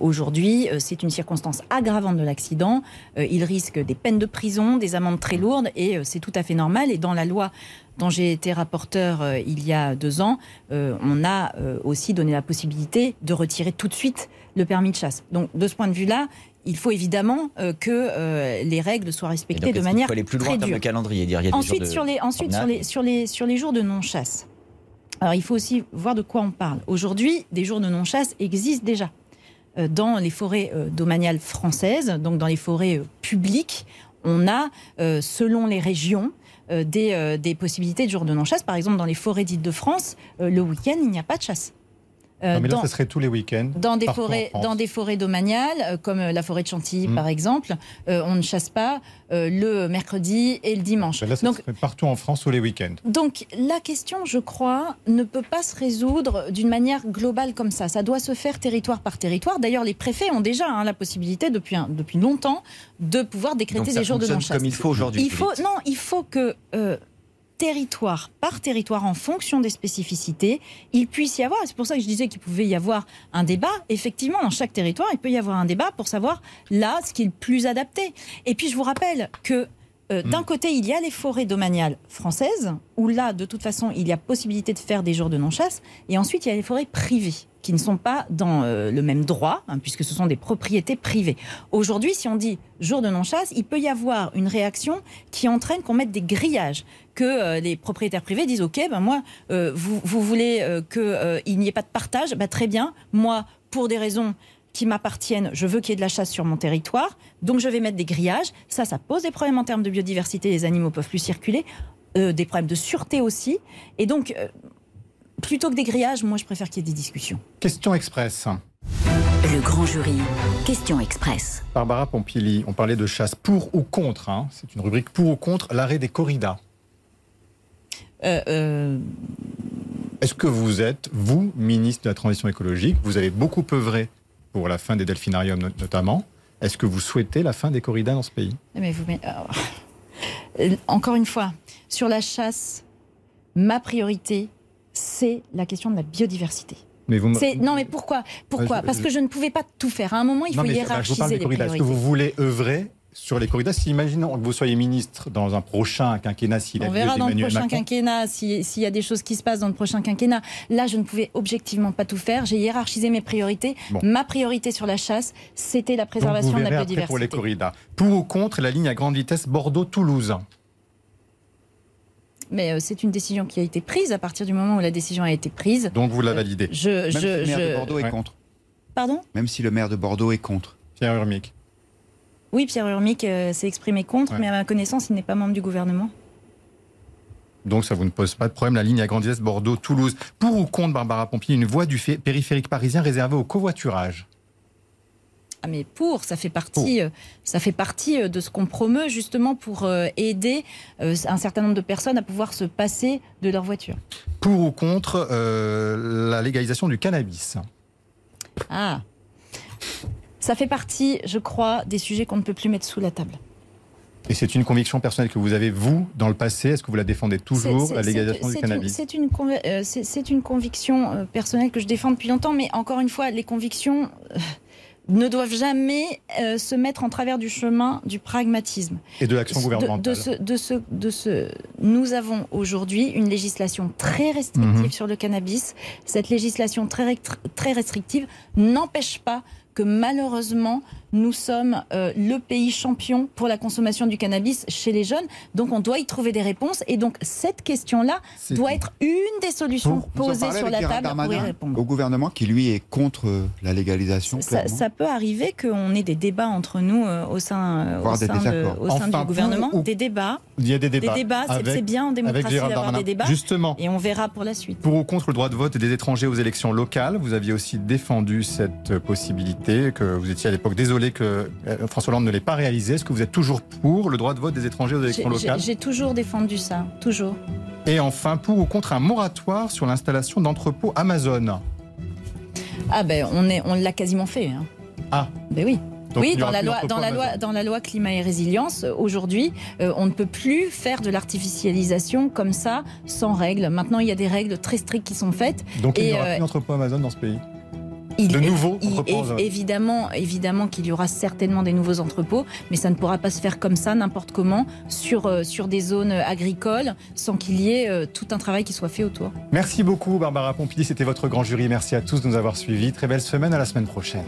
aujourd'hui, c'est une circonstance aggravante de l'accident. ils risquent des peines de prison, des amendes très lourdes, et c'est tout à fait normal. Et dans la loi dont j'ai été rapporteur il y a deux ans, on a aussi donné la possibilité de retirer tout de suite le permis de chasse. Donc, de ce point de vue-là, il faut évidemment euh, que euh, les règles soient respectées de manière il faut aller plus loin en calendrier. Dire, ensuite, sur les, ensuite sur, les, sur, les, sur les jours de non-chasse. Alors, il faut aussi voir de quoi on parle. Aujourd'hui, des jours de non-chasse existent déjà euh, dans les forêts domaniales françaises, donc dans les forêts publiques. On a, selon les régions, des, des, possibilités de jours de non-chasse. Par exemple, dans les forêts dites de France, le week-end, il n'y a pas de chasse. Euh, mais là, ce serait tous les week-ends. Dans des forêts, dans des forêts domaniales, euh, comme euh, la forêt de Chantilly, mm. par exemple, on ne chasse pas le mercredi et le dimanche. Ben là, ça donc, partout en France tous les week-ends. Donc la question, je crois, ne peut pas se résoudre d'une manière globale comme ça. Ça doit se faire territoire par territoire. D'ailleurs, les préfets ont déjà hein, la possibilité depuis depuis longtemps de pouvoir décréter des jours de non-chasse. Comme il faut aujourd'hui. Il faut non, il faut que territoire par territoire en fonction des spécificités, il puisse y avoir, c'est pour ça que je disais qu'il pouvait y avoir un débat, effectivement, dans chaque territoire, il peut y avoir un débat pour savoir là ce qui est le plus adapté. Et puis je vous rappelle que euh, d'un hmm. côté, il y a les forêts domaniales françaises, où là, de toute façon, il y a possibilité de faire des jours de non-chasse, et ensuite, il y a les forêts privées qui ne sont pas dans euh, le même droit, hein, puisque ce sont des propriétés privées. Aujourd'hui, si on dit jour de non-chasse, il peut y avoir une réaction qui entraîne qu'on mette des grillages, que euh, les propriétaires privés disent OK, ben moi, euh, vous, vous, voulez qu'il n'y ait pas de partage, ben très bien, moi, pour des raisons qui m'appartiennent, je veux qu'il y ait de la chasse sur mon territoire, donc je vais mettre des grillages. Ça, ça pose des problèmes en termes de biodiversité, les animaux peuvent plus circuler, des problèmes de sûreté aussi. Et donc, plutôt que des grillages, moi je préfère qu'il y ait des discussions. Question express. Le grand jury, question express. Barbara Pompili, on parlait de chasse pour ou contre. Hein. C'est une rubrique pour ou contre l'arrêt des corridas. Euh, euh, Est-ce que vous êtes, vous, ministre de la Transition écologique, vous avez beaucoup œuvré pour la fin des delphinariums notamment. Est-ce que vous souhaitez la fin des corridas dans ce pays? Mais vous, euh, Encore une fois, sur la chasse, ma priorité, c'est la question de la biodiversité. Mais vous non, mais pourquoi? Pourquoi? Parce que je ne pouvais pas tout faire. À un moment, il faut hiérarchiser les priorités. Est-ce que vous voulez œuvrer sur les corridas Si imaginons que vous soyez ministre dans un prochain quinquennat, s'il On verra dans le prochain quinquennat s'il y a des choses qui se passent dans le prochain quinquennat. Là, je ne pouvais objectivement pas tout faire. J'ai hiérarchisé mes priorités. Ma priorité sur la chasse, c'était la préservation de la biodiversité. pour les corridas. Pour ou contre la ligne à grande vitesse Bordeaux-Toulouse mais euh, c'est une décision qui a été prise à partir du moment où la décision a été prise. Donc vous la validez je, Même si le maire de Bordeaux est contre. Pardon? Même si le maire de Bordeaux est contre. Pierre Urmic. Oui, Pierre Urmic euh, s'est exprimé contre, mais à ma connaissance, il n'est pas membre du gouvernement. Donc ça vous ne pose pas de problème, la ligne à grande vitesse Bordeaux-Toulouse. Pour ou contre, Barbara Pompier, une voie du périphérique parisien réservée au covoiturage? Ah, mais pour, ça fait partie, euh, ça fait partie euh, de ce qu'on promeut justement pour aider un certain nombre de personnes à pouvoir se passer de leur voiture. Pour ou contre la légalisation du cannabis? Ah, ça fait partie, je crois, des sujets qu'on ne peut plus mettre sous la table. Et c'est une conviction personnelle que vous avez, vous, dans le passé? Est-ce que vous la défendez toujours, la légalisation du cannabis? C'est une, une, conviction personnelle que je défends depuis longtemps, mais encore une fois, les convictions ne doivent jamais euh, se mettre en travers du chemin du pragmatisme. Et de l'action gouvernementale. De, ce, de ce, de ce, nous avons aujourd'hui une législation très restrictive Mhm. sur le cannabis. Cette législation très, très restrictive n'empêche pas que malheureusement, nous sommes euh, le pays champion pour la consommation du cannabis chez les jeunes. Donc on doit y trouver des réponses. Et donc cette question-là doit être une des solutions posées sur la table pour y répondre. Au gouvernement qui, lui, est contre euh, la légalisation, Ça, peut arriver qu'on ait des débats entre nous euh, au sein, euh, au sein, de- désaccords. au sein Enfin, du gouvernement. ou- Des débats. Il y a des Des débats. débats, c'est bien en démocratie d'avoir des débats. Justement, Et on verra pour la suite. Pour ou contre le droit de vote des étrangers aux élections locales, vous aviez aussi défendu cette possibilité, que vous étiez à l'époque désolé que euh, François Hollande ne l'ait pas réalisé. Est-ce que vous êtes toujours pour le droit de vote des étrangers aux élections locales j'ai toujours défendu ça, toujours. Et enfin, pour ou contre un moratoire sur l'installation d'entrepôts Amazon Ah ben on est, on l'a quasiment fait. hein. Ah. Ben oui. Donc, oui, dans la, loi, dans, la loi, Amazon. dans la loi climat et résilience, euh, aujourd'hui, euh, on ne peut plus faire de l'artificialisation comme ça, sans règles. Maintenant, il y a des règles très strictes qui sont faites. Donc il n'y aura euh, plus d'entrepôts Amazon dans ce pays. Il, De nouveaux entrepôts. Évidemment, évidemment qu'il y aura certainement des nouveaux entrepôts, mais ça ne pourra pas se faire comme ça, n'importe comment, sur, euh, sur des zones agricoles, sans qu'il y ait euh, tout un travail qui soit fait autour. Merci beaucoup Barbara Pompili, c'était votre grand jury. Merci à tous de nous avoir suivis. Très belle semaine, à la semaine prochaine.